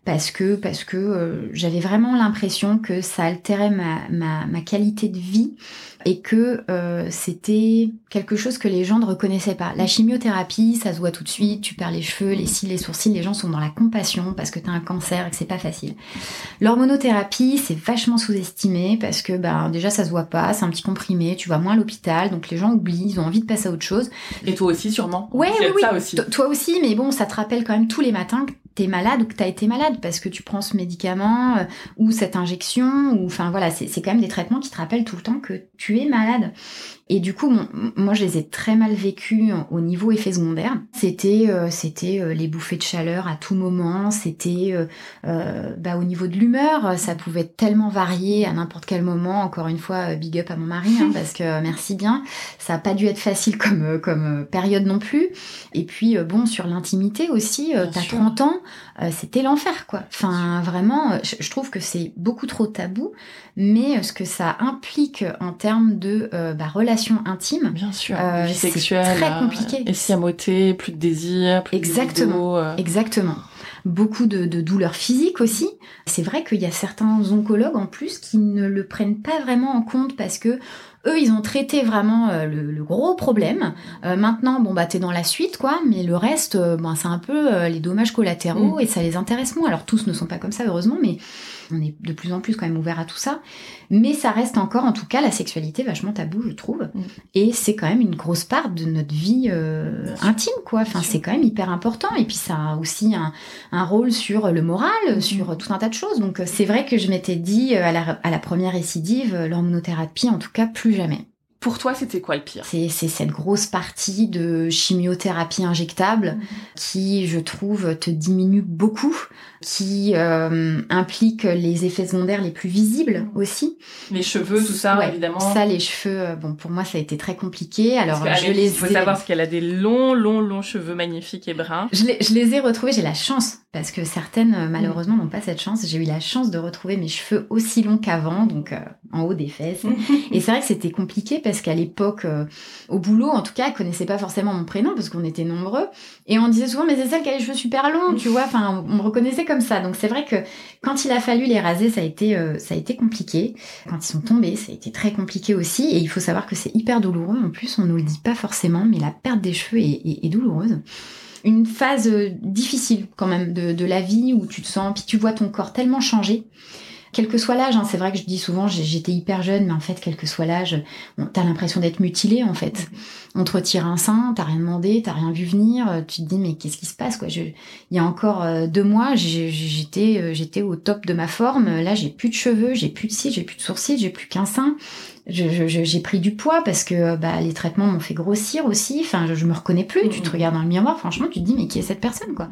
parce que parce que j'avais vraiment l'impression que ça altérait ma, ma, ma qualité de vie et que euh, c'était quelque chose que les gens ne reconnaissaient pas. La chimiothérapie, ça se voit tout de suite, tu perds les cheveux, les cils, les sourcils, les gens sont dans la compassion parce que tu as un cancer et que c'est pas facile. L'hormonothérapie, c'est vachement sous-estimé parce que bah, déjà ça se voit pas, c'est un petit comprimé, tu vas moins à l'hôpital, donc les gens oublient, ils ont envie de passer à autre chose. Et toi aussi sûrement. Ouais, oui, oui. Aussi. Toi aussi, mais bon, ça te rappelle quand même tous les matins que t'es malade ou que t'as été malade parce que tu prends ce médicament euh, ou cette injection ou enfin voilà, c'est quand même des traitements qui te rappellent tout le temps que tu es malade. Et du coup, moi, je les ai très mal vécus au niveau effet secondaire. C'était, euh, c'était euh, les bouffées de chaleur à tout moment. C'était, euh, bah, au niveau de l'humeur, ça pouvait tellement varier à n'importe quel moment. Encore une fois, big up à mon mari, hein, (laughs) parce que merci bien. Ça a pas dû être facile comme comme période non plus. Et puis bon, sur l'intimité aussi, t'as 30 ans, c'était l'enfer, quoi. Enfin, vraiment, je, trouve que c'est beaucoup trop tabou, mais ce que ça implique en termes de bah, relation intime. Bien sûr. Euh, c'est très euh, compliqué. Et siamoté, plus de désir, plus Exactement. de euh. Exactement. Beaucoup de, douleurs physiques aussi. C'est vrai qu'il y a certains oncologues en plus qui ne le prennent pas vraiment en compte parce que eux, ils ont traité vraiment le, gros problème. maintenant, bon bah t'es dans la suite, quoi. Mais le reste, ben c'est un peu les dommages collatéraux mm. et ça les intéresse moins. Alors tous ne sont pas comme ça, heureusement, mais on est de plus en plus quand même ouvert à tout ça. Mais ça reste encore, en tout cas, la sexualité vachement tabou, je trouve. Mm. Et c'est quand même une grosse part de notre vie euh, intime, quoi. Enfin, c'est quand même hyper important. Et puis ça a aussi un, rôle sur le moral, mm. sur tout un tas de choses. Donc c'est vrai que je m'étais dit euh, à la, à la première récidive, l'hormonothérapie, en tout cas, plus jamais. Pour toi, c'était quoi le pire? C'est cette grosse partie de chimiothérapie injectable mhm. qui, je trouve, te diminue beaucoup, qui euh, implique les effets secondaires les plus visibles mhm. aussi. Les cheveux, tout ça, évidemment. Ça, les cheveux, euh, bon, pour moi, ça a été très compliqué. Alors, je les. Il faut savoir qu'elle a des longs, longs, longs cheveux magnifiques et bruns. Je les, je les ai retrouvés. J'ai la chance parce que certaines euh, malheureusement n'ont pas cette chance. J'ai eu la chance de retrouver mes cheveux aussi longs qu'avant, donc euh, en haut des fesses. (laughs) et c'est vrai que c'était compliqué parce qu'à l'époque, euh, au boulot, en tout cas, ils connaissaient pas forcément mon prénom parce qu'on était nombreux. Et on disait souvent, mais c'est celle qui a les cheveux super longs, tu vois. Enfin, on me reconnaissait comme ça. Donc c'est vrai que quand il a fallu les raser, ça a été, ça a été compliqué. Quand ils sont tombés, ça a été très compliqué aussi. Et il faut savoir que c'est hyper douloureux. En plus, on nous le dit pas forcément, mais la perte des cheveux est douloureuse une phase euh, difficile quand même de, la vie où tu te sens, puis tu vois ton corps tellement changer. Quel que soit l'âge, hein, c'est vrai que je dis souvent j'étais hyper jeune, mais en fait, quel que soit l'âge, t'as l'impression d'être mutilé en fait. On te retire un sein, t'as rien demandé, t'as rien vu venir, euh, tu te dis mais qu'est-ce qui se passe quoi? Il y a encore euh, deux mois, j'étais j'étais au top de ma forme. Là, j'ai plus de cheveux, j'ai plus de cils, j'ai plus de sourcils, j'ai plus qu'un sein j'ai pris du poids parce que bah, les traitements m'ont fait grossir aussi. Enfin, je, me reconnais plus. Tu te regardes dans le miroir, franchement, tu te dis mais qui est cette personne quoi?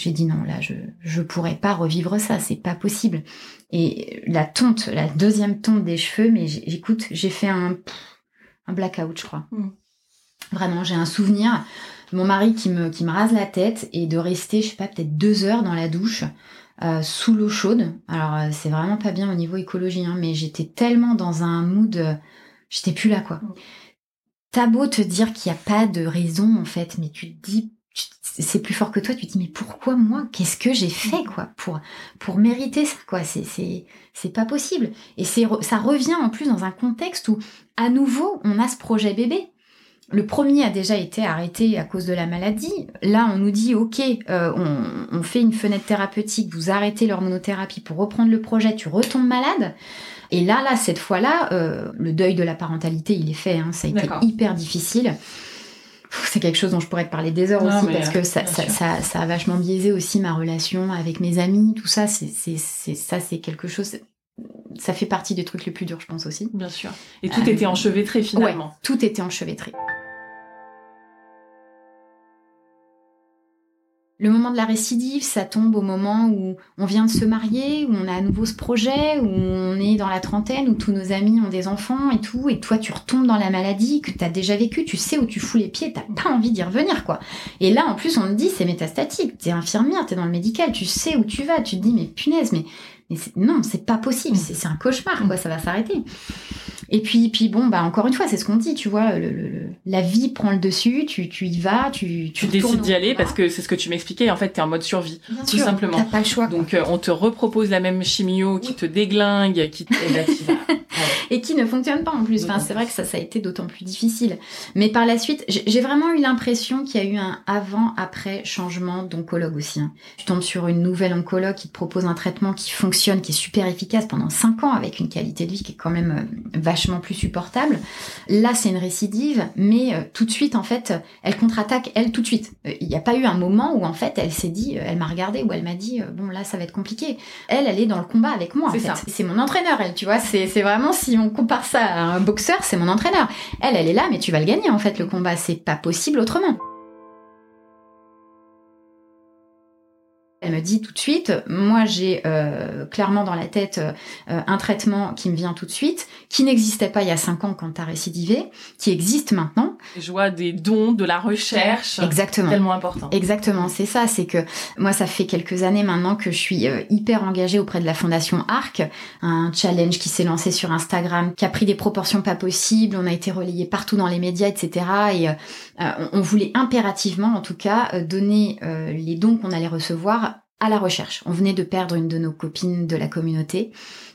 J'ai dit non, là, je je pourrais pas revivre ça, c'est pas possible. Et la tonte, la deuxième tonte des cheveux, mais j'écoute, j'ai fait un un blackout, je crois. Mmh. Vraiment, j'ai un souvenir mon mari qui me, qui me rase la tête et de rester, je sais pas, peut-être deux heures dans la douche. Euh, sous l'eau chaude. Alors euh, c'est vraiment pas bien au niveau écologie, hein, mais j'étais tellement dans un mood, euh, j'étais plus là quoi. Mm. T'as beau te dire qu'il n'y a pas de raison en fait, mais tu te dis c'est plus fort que toi. Tu te dis mais pourquoi moi? Qu'est-ce que j'ai fait quoi? Pour pour mériter ça quoi C'est c'est c'est pas possible. Et c'est ça revient en plus dans un contexte où à nouveau on a ce projet bébé. Le premier a déjà été arrêté à cause de la maladie. Là, on nous dit, OK, euh, on, fait une fenêtre thérapeutique, vous arrêtez l'hormonothérapie pour reprendre le projet, tu retombes malade. Et là, là, cette fois-là, euh, le deuil de la parentalité, il est fait. Hein, ça a été hyper difficile. C'est quelque chose dont je pourrais te parler des heures aussi parce que ça, ça, a vachement biaisé aussi ma relation avec mes amis, tout ça. C'est ça, c'est quelque chose ça fait partie des trucs les plus durs, je pense aussi. Bien sûr. Et tout était euh, enchevêtré finalement. Ouais, tout était enchevêtré. Le moment de la récidive, ça tombe au moment où on vient de se marier, où on a à nouveau ce projet, où on est dans la trentaine, où tous nos amis ont des enfants et tout, et toi tu retombes dans la maladie que tu as déjà vécu, tu sais où tu fous les pieds, t'as pas envie d'y revenir quoi. Et là en plus on te dit c'est métastatique, t'es infirmière, t'es dans le médical, tu sais où tu vas, tu te dis mais punaise, mais, mais non, c'est pas possible, c'est un cauchemar quoi, ça va s'arrêter. Et puis, puis bon, bah encore une fois, c'est ce qu'on dit, tu vois, le, la vie prend le dessus, tu, tu y vas, tu tu, décides d'y aller parce que c'est ce que tu m'expliquais. En fait, t'es en mode survie, tout simplement. T'as pas le choix. Donc, euh, on te repropose la même chimio qui te déglingue, qui te... (laughs) et qui ne fonctionne pas en plus. Enfin, c'est vrai que ça, ça a été d'autant plus difficile. Mais par la suite, j'ai vraiment eu l'impression qu'il y a eu un avant-après changement d'oncologue aussi. Hein. Tu tombes sur une nouvelle oncologue qui te propose un traitement qui fonctionne, qui est super efficace pendant 5 ans avec une qualité de vie qui est quand même euh, vachement plus supportable. Là, c'est une récidive, mais euh, tout de suite, en fait, elle contre-attaque, elle, tout de suite. Euh, il n'y a pas eu un moment où, en fait, elle s'est dit, euh, elle m'a regardé, où elle m'a dit, bon, là, ça va être compliqué. Elle, elle est dans le combat avec moi, en fait. C'est mon entraîneur, elle, tu vois. C'est vraiment, si on compare ça à un boxeur, c'est mon entraîneur. Elle, elle est là, mais tu vas le gagner, en fait, le combat. C'est pas possible autrement. Elle me dit tout de suite, moi j'ai euh, clairement dans la tête euh, un traitement qui me vient tout de suite, qui n'existait pas il y a cinq ans quand tu as récidivé, qui existe maintenant. Je vois des dons, de la recherche. Exactement. Tellement important. Exactement, c'est ça, c'est que moi ça fait quelques années maintenant que je suis euh, hyper engagée auprès de la fondation ARC, un challenge qui s'est lancé sur Instagram, qui a pris des proportions pas possibles, on a été relayé partout dans les médias, etc. Et on voulait impérativement en tout cas donner les dons qu'on allait recevoir à la recherche. On venait de perdre une de nos copines de la communauté.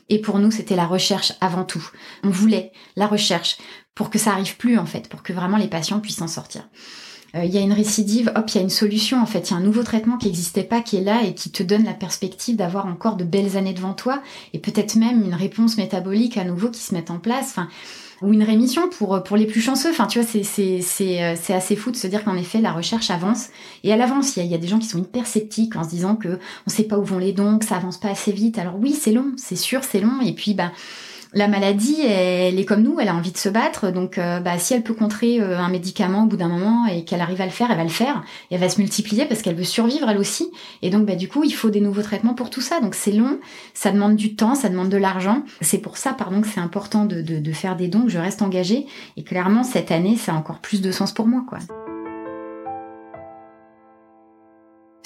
Et pour nous, c'était la recherche avant tout. On voulait la recherche pour que ça arrive plus, en fait, pour que vraiment les patients puissent en sortir. Euh, il y a une récidive, hop, il y a une solution, en fait. Il y a un nouveau traitement qui n'existait pas, qui est là et qui te donne la perspective d'avoir encore de belles années devant toi et peut-être même une réponse métabolique à nouveau qui se met en place. Ou une rémission pour pour les plus chanceux. Enfin, tu vois, euh, c'est assez fou de se dire qu'en effet la recherche avance et elle avance. Il y, y a des gens qui sont hyper sceptiques en se disant que on sait pas où vont les dons, que ça avance pas assez vite. Alors oui, c'est long, c'est sûr, c'est long. Et puis bah la maladie, elle est comme nous, elle a envie de se battre. Donc, euh, bah, si elle peut contrer euh, un médicament au bout d'un moment et qu'elle arrive à le faire, elle va le faire. Et elle va se multiplier parce qu'elle veut survivre elle aussi. Et donc, bah, du coup, il faut des nouveaux traitements pour tout ça. Donc, c'est long, ça demande du temps, ça demande de l'argent. C'est pour ça, pardon, que c'est important de, de, de faire des dons, je reste engagée. Et clairement, cette année, ça a encore plus de sens pour moi, quoi.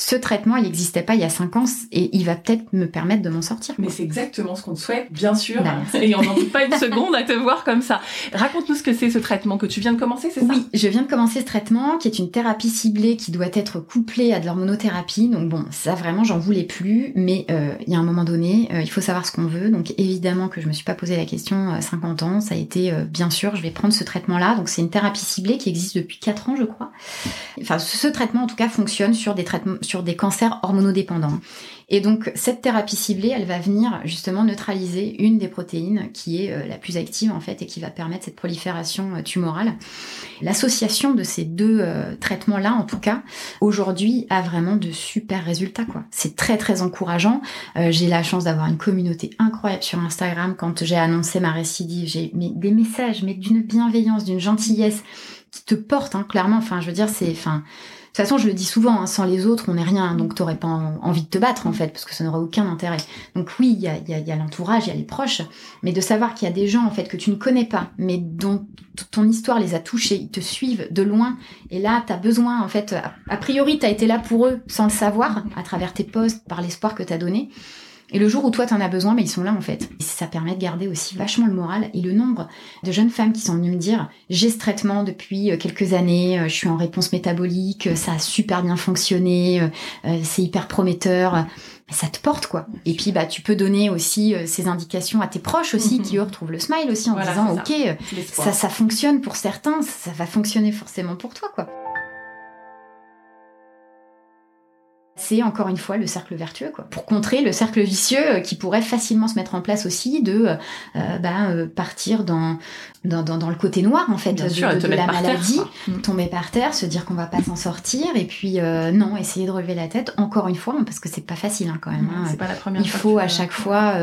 Ce traitement, il n'existait pas il y a cinq ans et il va peut-être me permettre de m'en sortir. Mais c'est exactement ce qu'on te souhaite, bien sûr. Bah, et on n'en doute pas une (laughs) seconde à te voir comme ça. Raconte-nous ce que c'est ce traitement que tu viens de commencer, c'est ça? Oui, je viens de commencer ce traitement qui est une thérapie ciblée qui doit être couplée à de l'hormonothérapie. Donc bon, ça vraiment, j'en voulais plus. Mais euh, il y a un moment donné, euh, il faut savoir ce qu'on veut. Donc évidemment que je me suis pas posé la question à 50 ans. Ça a été, euh, bien sûr, je vais prendre ce traitement-là. Donc c'est une thérapie ciblée qui existe depuis 4 ans, je crois. Enfin, ce traitement, en tout cas, fonctionne sur des traitements sur des cancers hormonodépendants. Et donc cette thérapie ciblée, elle va venir justement neutraliser une des protéines qui est euh, la plus active en fait et qui va permettre cette prolifération euh, tumorale. L'association de ces deux euh, traitements-là, en tout cas, aujourd'hui, a vraiment de super résultats quoi. C'est très très encourageant. j'ai la chance d'avoir une communauté incroyable sur Instagram. Quand j'ai annoncé ma récidive, j'ai des messages, mais d'une bienveillance, d'une gentillesse qui te porte, hein, clairement. Enfin, je veux dire, c'est, enfin, toute façon, je le dis souvent, hein, sans les autres, on n'est rien, donc t'aurais pas envie de te battre en fait, parce que ça n'aurait aucun intérêt. Donc oui, il y a, y a l'entourage, il y a les proches, mais de savoir qu'il y a des gens en fait que tu ne connais pas, mais dont ton histoire les a touchés, ils te suivent de loin, et là t'as besoin en fait, a, priori t'as été là pour eux sans le savoir, à travers tes posts, par l'espoir que t'as donné. Et le jour où toi t'en as besoin, mais ils sont là en fait. Et ça permet de garder aussi vachement le moral et le nombre de jeunes femmes qui sont venues me dire j'ai ce traitement depuis euh, quelques années, euh, je suis en réponse métabolique, euh, ça a super bien fonctionné, c'est hyper prometteur. Ça te porte quoi. Et puis bah tu peux donner aussi ces indications à tes proches aussi mhm. qui eux retrouvent le smile aussi en disant ok ça ça fonctionne pour certains, ça va fonctionner forcément pour toi quoi. C'est encore une fois le cercle vertueux, quoi. Pour contrer le cercle vicieux euh, qui pourrait facilement se mettre en place aussi de euh, euh, bah, partir dans, dans, dans, le côté noir en fait de, la maladie, mm. tomber par terre, se dire qu'on va pas s'en sortir et puis non, essayer de relever la tête encore une fois parce que c'est pas facile hein, quand même. Hein. C'est pas la première Il faut à chaque fois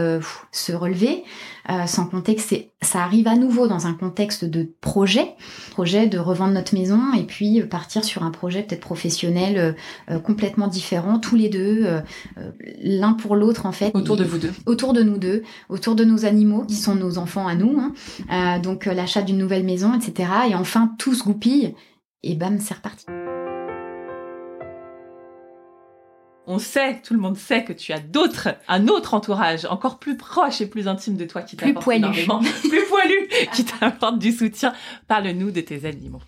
se relever. Euh, sans compter que c'est, ça arrive à nouveau dans un contexte de projet, projet de revendre notre maison et puis partir sur un projet peut-être professionnel euh, euh, complètement différent, tous les deux, l'un pour l'autre en fait. Autour de vous deux. Autour de nous deux, autour de nos animaux qui sont nos enfants à nous, hein. donc l'achat d'une nouvelle maison, etc. Et enfin tout se goupille et bam, c'est reparti. On sait, tout le monde sait que tu as d'autres, un autre entourage encore plus proche et plus intime de toi qui t'apporte énormément, (laughs) plus poilu, qui t'apporte du soutien. Parle-nous de tes animaux.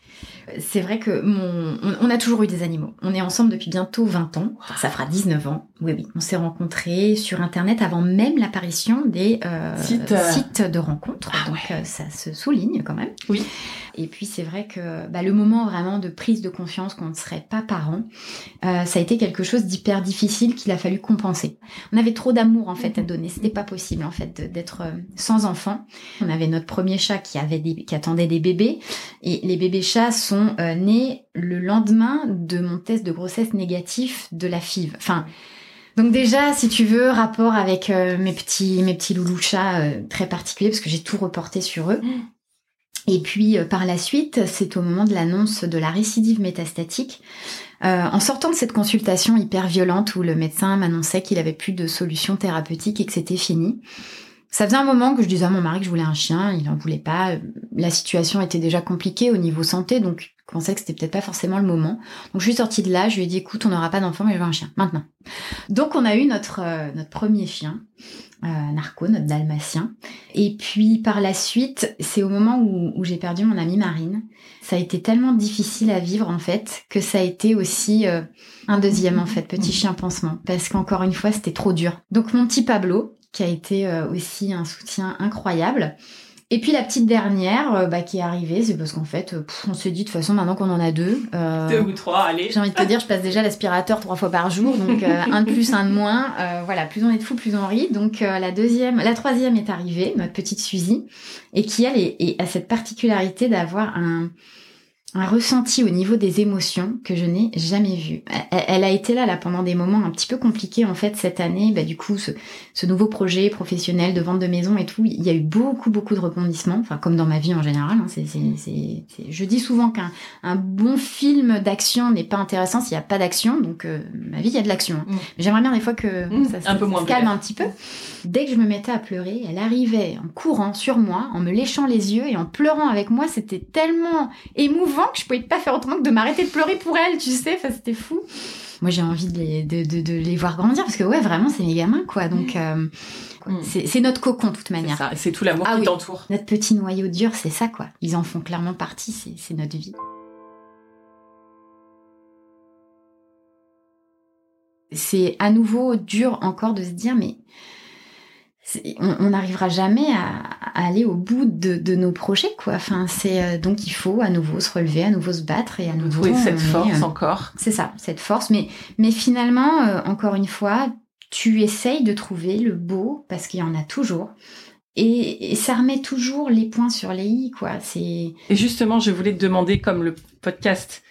C'est vrai que mon, on, a toujours eu des animaux. On est ensemble depuis bientôt 20 ans. ça fera 19 ans. Oui, oui. On s'est rencontrés sur Internet avant même l'apparition des euh, sites. de rencontres. Ah Donc euh, ça se souligne quand même. Oui. Et puis c'est vrai que bah, le moment vraiment de prise de confiance qu'on ne serait pas parents, euh, ça a été quelque chose d'hyper difficile qu'il a fallu compenser. On avait trop d'amour en fait à donner. C'était pas possible en fait d'être sans enfants. On avait notre premier chat qui avait des, qui attendait des bébés et les bébés chats sont euh, nés le lendemain de mon test de grossesse négatif de la FIV. Enfin, donc déjà, si tu veux, rapport avec euh, mes petits mes petits loulous chats euh, très particuliers parce que j'ai tout reporté sur eux. Et puis par la suite, c'est au moment de l'annonce de la récidive métastatique. en sortant de cette consultation hyper violente où le médecin m'annonçait qu'il avait plus de solution thérapeutique et que c'était fini, ça faisait un moment que je disais à mon mari que je voulais un chien, il en voulait pas. La situation était déjà compliquée au niveau santé, donc je pensais que c'était peut-être pas forcément le moment. Donc je suis sortie de là, je lui ai dit écoute, on n'aura pas d'enfant, mais je veux un chien maintenant. Donc on a eu notre euh, notre premier chien, euh, Narco, notre dalmatien. Et puis par la suite, c'est au moment où, j'ai perdu mon amie Marine. Ça a été tellement difficile à vivre en fait que ça a été aussi euh, un deuxième en fait petit chien pansement parce qu'encore une fois c'était trop dur. Donc mon petit Pablo, qui a été euh, aussi un soutien incroyable. Et puis la petite dernière euh, bah, qui est arrivée, c'est parce qu'en fait, euh, on s'est dit de toute façon maintenant qu'on en a deux. deux ou trois, allez. J'ai envie de te dire, je passe déjà l'aspirateur trois fois par jour, donc un de plus, un de moins. voilà, plus on est de fous, plus on rit. Donc la deuxième, la troisième est arrivée, notre petite Suzy, et qui elle est, est, a cette particularité d'avoir un un ressenti au niveau des émotions que je n'ai jamais vu. Elle, a été là, là pendant des moments un petit peu compliqués en fait cette année. Bah, du coup, ce, nouveau projet professionnel de vente de maison et tout, il y a eu beaucoup beaucoup de rebondissements. Enfin, comme dans ma vie en général. Hein, c'est, je dis souvent qu'un un bon film d'action n'est pas intéressant s'il n'y a pas d'action. Donc, euh, ma vie, il y a de l'action. Hein. Mm. j'aimerais bien des fois que mm. ça, un peu moins se calme un petit peu. Dès que je me mettais à pleurer, elle arrivait en courant sur moi, en me léchant les yeux et en pleurant avec moi. C'était tellement émouvant que je pouvais pas faire autrement que de m'arrêter de pleurer pour elle, tu sais. Enfin, c'était fou. Moi, j'ai envie de les, de, de, les voir grandir parce que, ouais, vraiment, c'est mes gamins, quoi. Donc, euh, mm. c'est notre cocon, de toute manière. C'est tout l'amour ah qui t'entoure. Notre petit noyau dur, c'est ça, quoi. Ils en font clairement partie, c'est notre vie. C'est à nouveau dur encore de se dire, mais on n'arrivera jamais à, aller au bout de, nos projets quoi. Enfin c'est euh, donc il faut à nouveau se relever à nouveau se battre et à nouveau trouver cette force euh, encore. c'est ça cette force. Mais mais finalement euh, encore une fois tu essayes de trouver le beau parce qu'il y en a toujours. Et, ça remet toujours les points sur les i quoi. C'est et justement je voulais te demander comme le podcast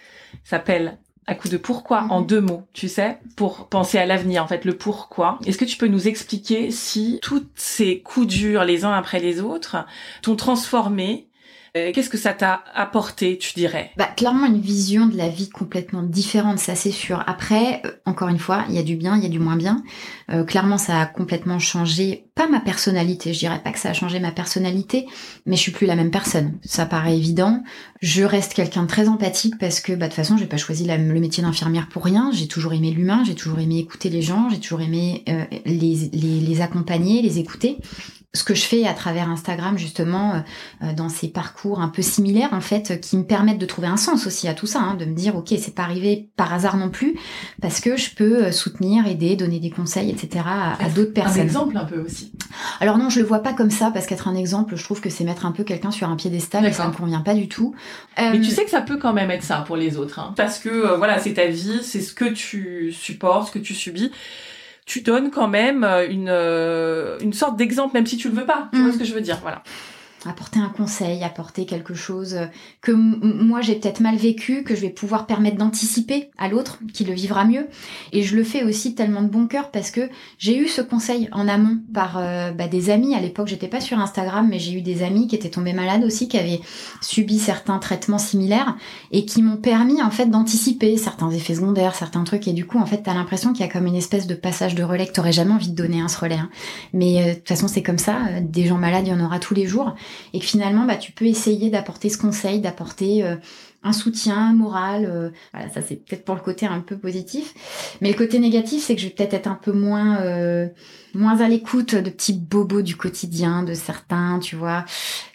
s'appelle à coup de pourquoi en mhm. deux mots, tu sais, pour penser à l'avenir, en fait, le pourquoi. Est-ce que tu peux nous expliquer si tous ces coups durs les uns après les autres t'ont transformé euh, qu'est-ce que ça t'a apporté, tu dirais? Bah clairement une vision de la vie complètement différente, ça c'est sûr. Après, euh, encore une fois, il y a du bien, il y a du moins bien. Euh, clairement, ça a complètement changé, pas ma personnalité. Je dirais pas que ça a changé ma personnalité, mais je suis plus la même personne. Ça paraît évident. Je reste quelqu'un de très empathique parce que, bah de toute façon, j'ai pas choisi le métier d'infirmière pour rien. J'ai toujours aimé l'humain, j'ai toujours aimé écouter les gens, j'ai toujours aimé les, les, les accompagner, les écouter ce que je fais à travers Instagram justement euh, euh, dans ces parcours un peu similaires en fait qui me permettent de trouver un sens aussi à tout ça, hein, de me dire ok c'est pas arrivé par hasard non plus parce que je peux euh, soutenir, aider, donner des conseils etc à, d'autres personnes. Un exemple un peu aussi. Alors non je le vois pas comme ça parce qu'être un exemple je trouve que c'est mettre un peu quelqu'un sur un piédestal et ça me convient pas du tout. Mais tu sais que ça peut quand même être ça pour les autres hein, parce que voilà c'est ta vie, c'est ce que tu supportes, ce que tu subis tu donnes quand même euh, une, euh, une sorte d'exemple, même si tu le veux pas. Tu vois mm. ce que je veux dire, voilà apporter un conseil, apporter quelque chose que moi j'ai peut-être mal vécu, que je vais pouvoir permettre d'anticiper à l'autre qui le vivra mieux. Et je le fais aussi tellement de bon cœur parce que j'ai eu ce conseil en amont par euh, bah, des amis. À l'époque, j'étais pas sur Instagram, mais j'ai eu des amis qui étaient tombés malades aussi, qui avaient subi certains traitements similaires et qui m'ont permis en fait d'anticiper certains effets secondaires, certains trucs. Et du coup, en fait, t'as l'impression qu'il y a comme une espèce de passage de relais que t'aurais jamais envie de donner un ce relais. Hein. Mais euh, de toute façon, c'est comme ça. Des gens malades, il y en aura tous les jours et que finalement bah, tu peux essayer d'apporter ce conseil, d'apporter euh, un soutien moral. Euh, voilà, ça c'est peut-être pour le côté un peu positif. Mais le côté négatif, c'est que je vais peut-être être un peu moins euh, moins à l'écoute de petits bobos du quotidien de certains, tu vois,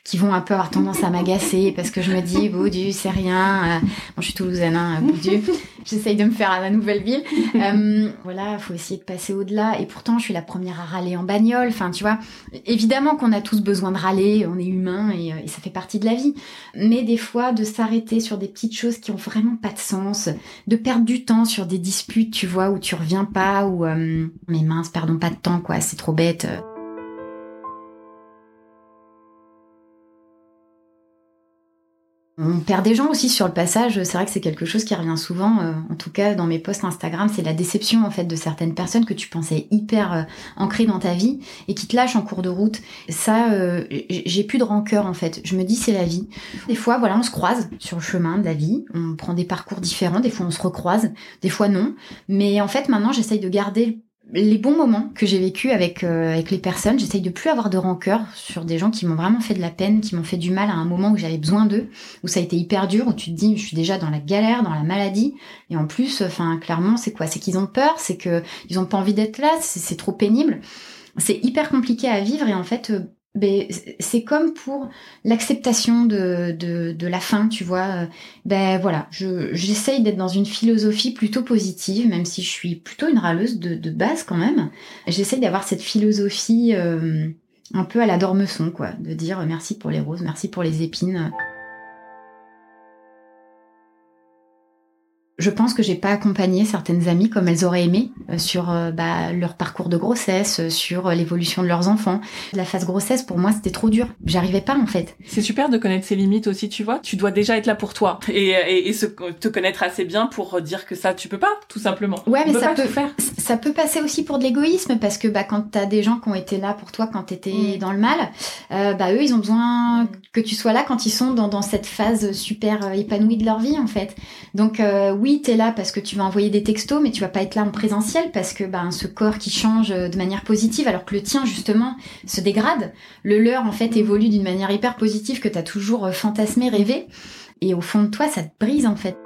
qui vont un peu avoir tendance à m'agacer parce que je me dis, Boudu, c'est rien. Bon, je suis toulousaine, hein, Boudu. (laughs) J'essaye de me faire à ma nouvelle ville. Euh, voilà, faut essayer de passer au-delà. Et pourtant, je suis la première à râler en bagnole. Enfin, tu vois, évidemment qu'on a tous besoin de râler, on est humain et, et ça fait partie de la vie. Mais des fois, de s'arrêter sur des petites choses qui ont vraiment pas de sens, de perdre du temps sur des disputes, tu vois, où tu reviens pas, ou euh, mais mince, perdons pas de temps, c'est trop bête. On perd des gens aussi sur le passage. C'est vrai que c'est quelque chose qui revient souvent, euh, en tout cas dans mes posts Instagram, c'est la déception en fait de certaines personnes que tu pensais hyper euh, ancrées dans ta vie et qui te lâchent en cours de route. Ça, euh, j'ai plus de rancœur en fait. Je me dis c'est la vie. Des fois, voilà, on se croise sur le chemin de la vie. On prend des parcours différents. Des fois, on se recroise. Des fois, non. Mais en fait, maintenant, j'essaye de garder les bons moments que j'ai vécu avec euh, avec les personnes, j'essaye de plus avoir de rancœur sur des gens qui m'ont vraiment fait de la peine, qui m'ont fait du mal à un moment où j'avais besoin d'eux, où ça a été hyper dur, où tu te dis je suis déjà dans la galère, dans la maladie, et en plus, enfin clairement c'est quoi? C'est qu'ils ont peur, c'est que ils ont pas envie d'être là, c'est trop pénible, c'est hyper compliqué à vivre et en fait euh, ben, c'est comme pour l'acceptation de, de, la fin, tu vois. Ben voilà, je, j'essaye d'être dans une philosophie plutôt positive, même si je suis plutôt une râleuse de, de base quand même. J'essaye d'avoir cette philosophie euh, un peu à la dormeçon, quoi, de dire merci pour les roses, merci pour les épines. Je pense que j'ai pas accompagné certaines amies comme elles auraient aimé euh, sur euh, bah, leur parcours de grossesse, euh, sur l'évolution de leurs enfants. La phase grossesse, pour moi, c'était trop dur. J'arrivais pas en fait. C'est super de connaître ses limites aussi, tu vois. Tu dois déjà être là pour toi et, et, et se, te connaître assez bien pour dire que ça, tu peux pas, tout simplement. Ouais, mais ça peut, faire. ça peut passer aussi pour de l'égoïsme parce que bah, quand t'as des gens qui ont été là pour toi quand t'étais mm. dans le mal, euh, bah eux, ils ont besoin que tu sois là quand ils sont dans, dans cette phase super épanouie de leur vie en fait. Donc euh, oui, tu es là parce que tu vas envoyer des textos, mais tu vas pas être là en présentiel parce que ben, ce corps qui change euh, de manière positive, alors que le tien, justement, se dégrade. Le leur, en fait, évolue d'une manière hyper positive que tu as toujours euh, fantasmé, rêvé. Et au fond de toi, ça te brise, en fait.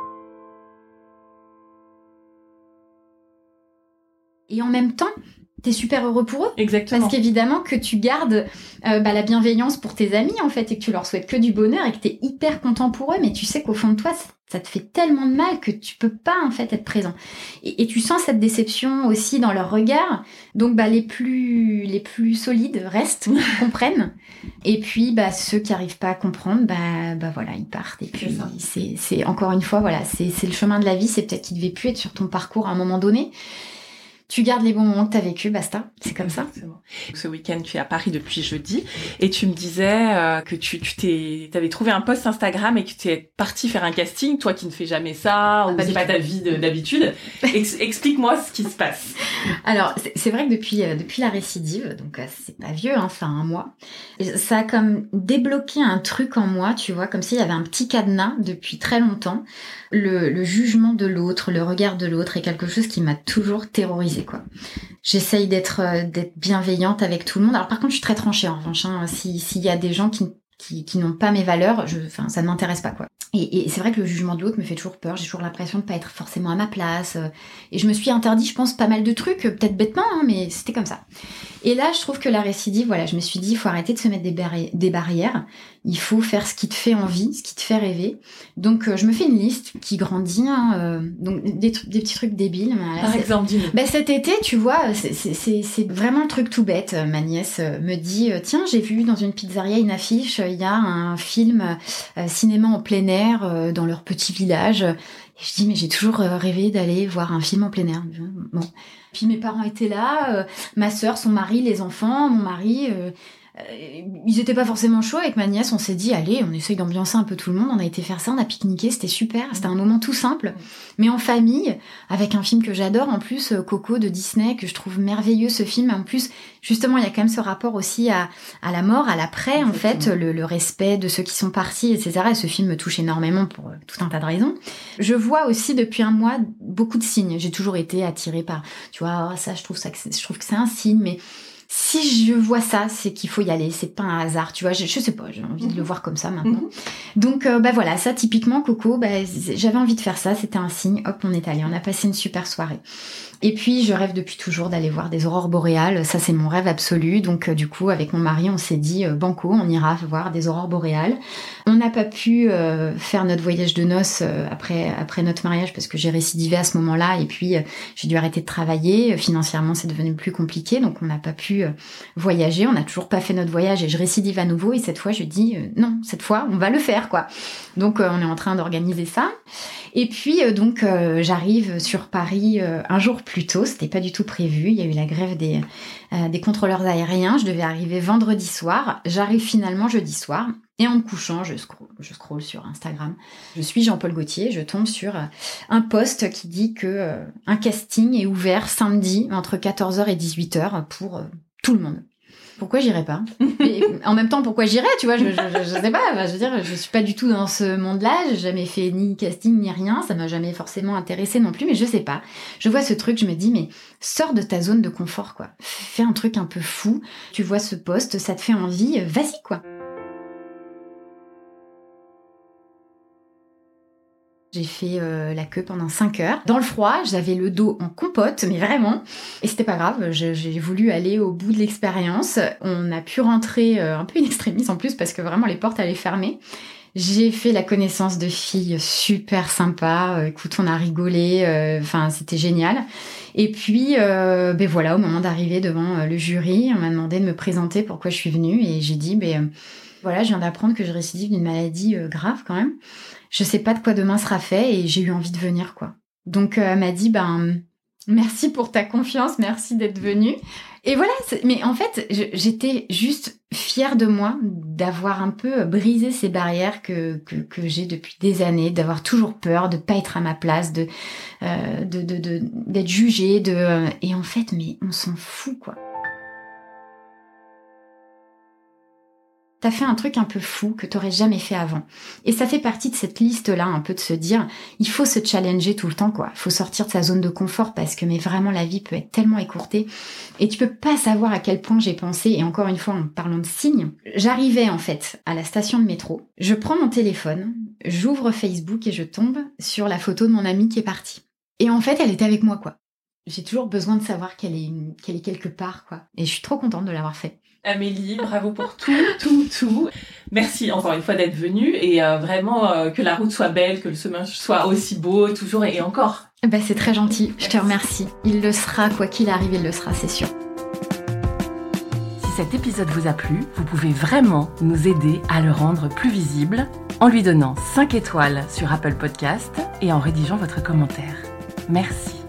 Et en même temps, t'es super heureux pour eux. Exactement. Parce qu'évidemment que tu gardes euh, bah, la bienveillance pour tes amis en fait et que tu leur souhaites que du bonheur et que t'es hyper content pour eux, mais tu sais qu'au fond de toi ça te fait tellement de mal que tu peux pas en fait être présent. Et, tu sens cette déception aussi dans leur regard. Donc bah les plus les plus solides restent, (laughs) comprennent. Et puis bah ceux qui arrivent pas à comprendre, bah bah voilà ils partent. Et puis c'est c'est encore une fois voilà c'est c'est le chemin de la vie. C'est peut-être qu'ils devaient plus être sur ton parcours à un moment donné tu gardes les bons moments que tu as vécu, basta. C'est comme ça. Ce week-end, tu es à Paris depuis jeudi et tu me disais euh, que tu tu avais trouvé un post Instagram et que tu es parti faire un casting, toi qui ne fais jamais ça ah, ou c'est pas ta vie d'habitude. Explique-moi ce qui se passe. Alors, c'est vrai que depuis euh, depuis la récidive, donc euh, c'est pas vieux, hein, ça un mois, ça a comme débloqué un truc en moi, tu vois, comme s'il y avait un petit cadenas depuis très longtemps. Le, le jugement de l'autre, le regard de l'autre est quelque chose qui m'a toujours terrorisé quoi. J'essaye d'être euh, d'être bienveillante avec tout le monde. Alors par contre, je suis très tranchée en revanche. Hein. S'il y a des gens qui qui, qui n'ont pas mes valeurs, je, enfin, ça ne m'intéresse pas, quoi. Et, et c'est vrai que le jugement de l'autre me fait toujours peur. J'ai toujours l'impression de pas être forcément à ma place. Euh. Et je me suis interdit, je pense, pas mal de trucs, peut-être bêtement, hein, mais c'était comme ça. Et là, je trouve que la récidive, voilà, je me suis dit, il faut arrêter de se mettre des barrières. Il faut faire ce qui te fait envie, ce qui te fait rêver. Donc, euh, je me fais une liste qui grandit. Hein, euh, donc, des, des, petits trucs débiles. Par exemple, ben, Cet été, tu vois, c'est vraiment un truc tout bête. Ma nièce me dit, euh, tiens, j'ai vu dans une pizzeria une affiche, il y a un film cinéma en plein air dans leur petit village. Et je dis, mais j'ai toujours rêvé d'aller voir un film en plein air. Bon. Puis mes parents étaient là, ma sœur, son mari, les enfants, mon mari. Euh, ils étaient pas forcément chauds avec ma nièce. On s'est dit, allez, on essaye d'ambiancer un peu tout le monde. On a été faire ça, on a pique-niqué, c'était super. C'était un moment tout simple, mais en famille, avec un film que j'adore en plus, euh, Coco de Disney, que je trouve merveilleux ce film. En plus, justement, il y a quand même ce rapport aussi à, à la mort, à l'après, en fait, le, le, respect de ceux qui sont partis, etc. Et ce film me touche énormément pour euh, tout un tas de raisons. Je vois aussi depuis un mois beaucoup de signes. J'ai toujours été attirée par, tu vois, oh, ça, je trouve ça, je trouve que c'est un signe, mais si je vois ça, c'est qu'il faut y aller. C'est pas un hasard, tu vois. Je, je sais pas, j'ai envie de le mhm. voir comme ça maintenant. Mhm. Donc, euh, bah voilà, ça typiquement, Coco, bah, j'avais envie de faire ça. C'était un signe. Hop, on est allé. On a passé une super soirée. Et puis, je rêve depuis toujours d'aller voir des aurores boréales. Ça, c'est mon rêve absolu. Donc, euh, du coup, avec mon mari, on s'est dit, euh, banco, on ira voir des aurores boréales. On n'a pas pu euh, faire notre voyage de noces après, après notre mariage parce que j'ai récidivé à ce moment-là. Et puis, j'ai dû arrêter de travailler. Financièrement, c'est devenu plus compliqué. Donc, on n'a pas pu voyager. On n'a toujours pas fait notre voyage et je récidive à nouveau. Et cette fois, je dis, non, cette fois, on va le faire, quoi. Donc, on est en train d'organiser ça. Et puis, donc, j'arrive sur Paris un jour plus tôt, c'était pas du tout prévu. Il y a eu la grève des, euh, des contrôleurs aériens. Je devais arriver vendredi soir. J'arrive finalement jeudi soir. Et en me couchant, je scroll, je scroll sur Instagram. Je suis Jean-Paul Gaultier. Je tombe sur euh, un post qui dit que euh, un casting est ouvert samedi entre 14h et 18h pour tout le monde pourquoi j'irais pas En même temps, pourquoi j'irais Tu vois, je, je, je, sais pas. Je veux dire, je suis pas du tout dans ce monde-là. J'ai jamais fait ni casting ni rien. Ça m'a jamais forcément intéressé non plus. Mais je sais pas. Je vois ce truc, je me dis, mais sors de ta zone de confort, quoi. Fais un truc un peu fou. Tu vois ce poste, ça te fait envie. Vas-y, quoi. J'ai fait euh, la queue pendant 5 heures. Dans le froid, j'avais le dos en compote, mais vraiment. Et c'était pas grave, j'ai voulu aller au bout de l'expérience. On a pu rentrer euh, un peu in extremis en plus parce que vraiment les portes allaient fermer. J'ai fait la connaissance de filles super sympas. Euh, écoute, on a rigolé. Enfin, c'était génial. Et puis, ben voilà, au moment d'arriver devant le jury, on m'a demandé de me présenter pourquoi je suis venue et j'ai dit, ben Voilà, je viens d'apprendre que je récidive d'une maladie grave quand même. Je sais pas de quoi demain sera fait et j'ai eu envie de venir quoi. Donc elle m'a dit ben merci pour ta confiance, merci d'être venue. Et voilà, mais en fait, j'étais juste fière de moi d'avoir un peu brisé ces barrières que, que, j'ai depuis des années, d'avoir toujours peur de pas être à ma place, de euh, d'être de, de, jugée, de et en fait, mais on s'en fout quoi. T'as fait un truc un peu fou que t'aurais jamais fait avant. Et ça fait partie de cette liste-là, un peu de se dire, il faut se challenger tout le temps, quoi. Faut sortir de sa zone de confort parce que, mais vraiment, la vie peut être tellement écourtée. Et tu peux pas savoir à quel point j'ai pensé, et encore une fois, en parlant de signes, j'arrivais, en fait, à la station de métro. Je prends mon téléphone, j'ouvre Facebook et je tombe sur la photo de mon amie qui est partie. Et en fait, elle était avec moi, quoi. J'ai toujours besoin de savoir qu'elle est, qu'elle est quelque part, quoi. Et je suis trop contente de l'avoir fait. Amélie, bravo pour tout, (laughs) tout, tout. Merci encore une fois d'être venue et euh, vraiment euh, que la route soit belle, que le chemin soit aussi beau, toujours et, encore. Bah, c'est très gentil, je te remercie. Il le sera, quoi qu'il arrive, il le sera, c'est sûr. Si cet épisode vous a plu, vous pouvez vraiment nous aider à le rendre plus visible en lui donnant 5 étoiles sur Apple Podcast et en rédigeant votre commentaire. Merci.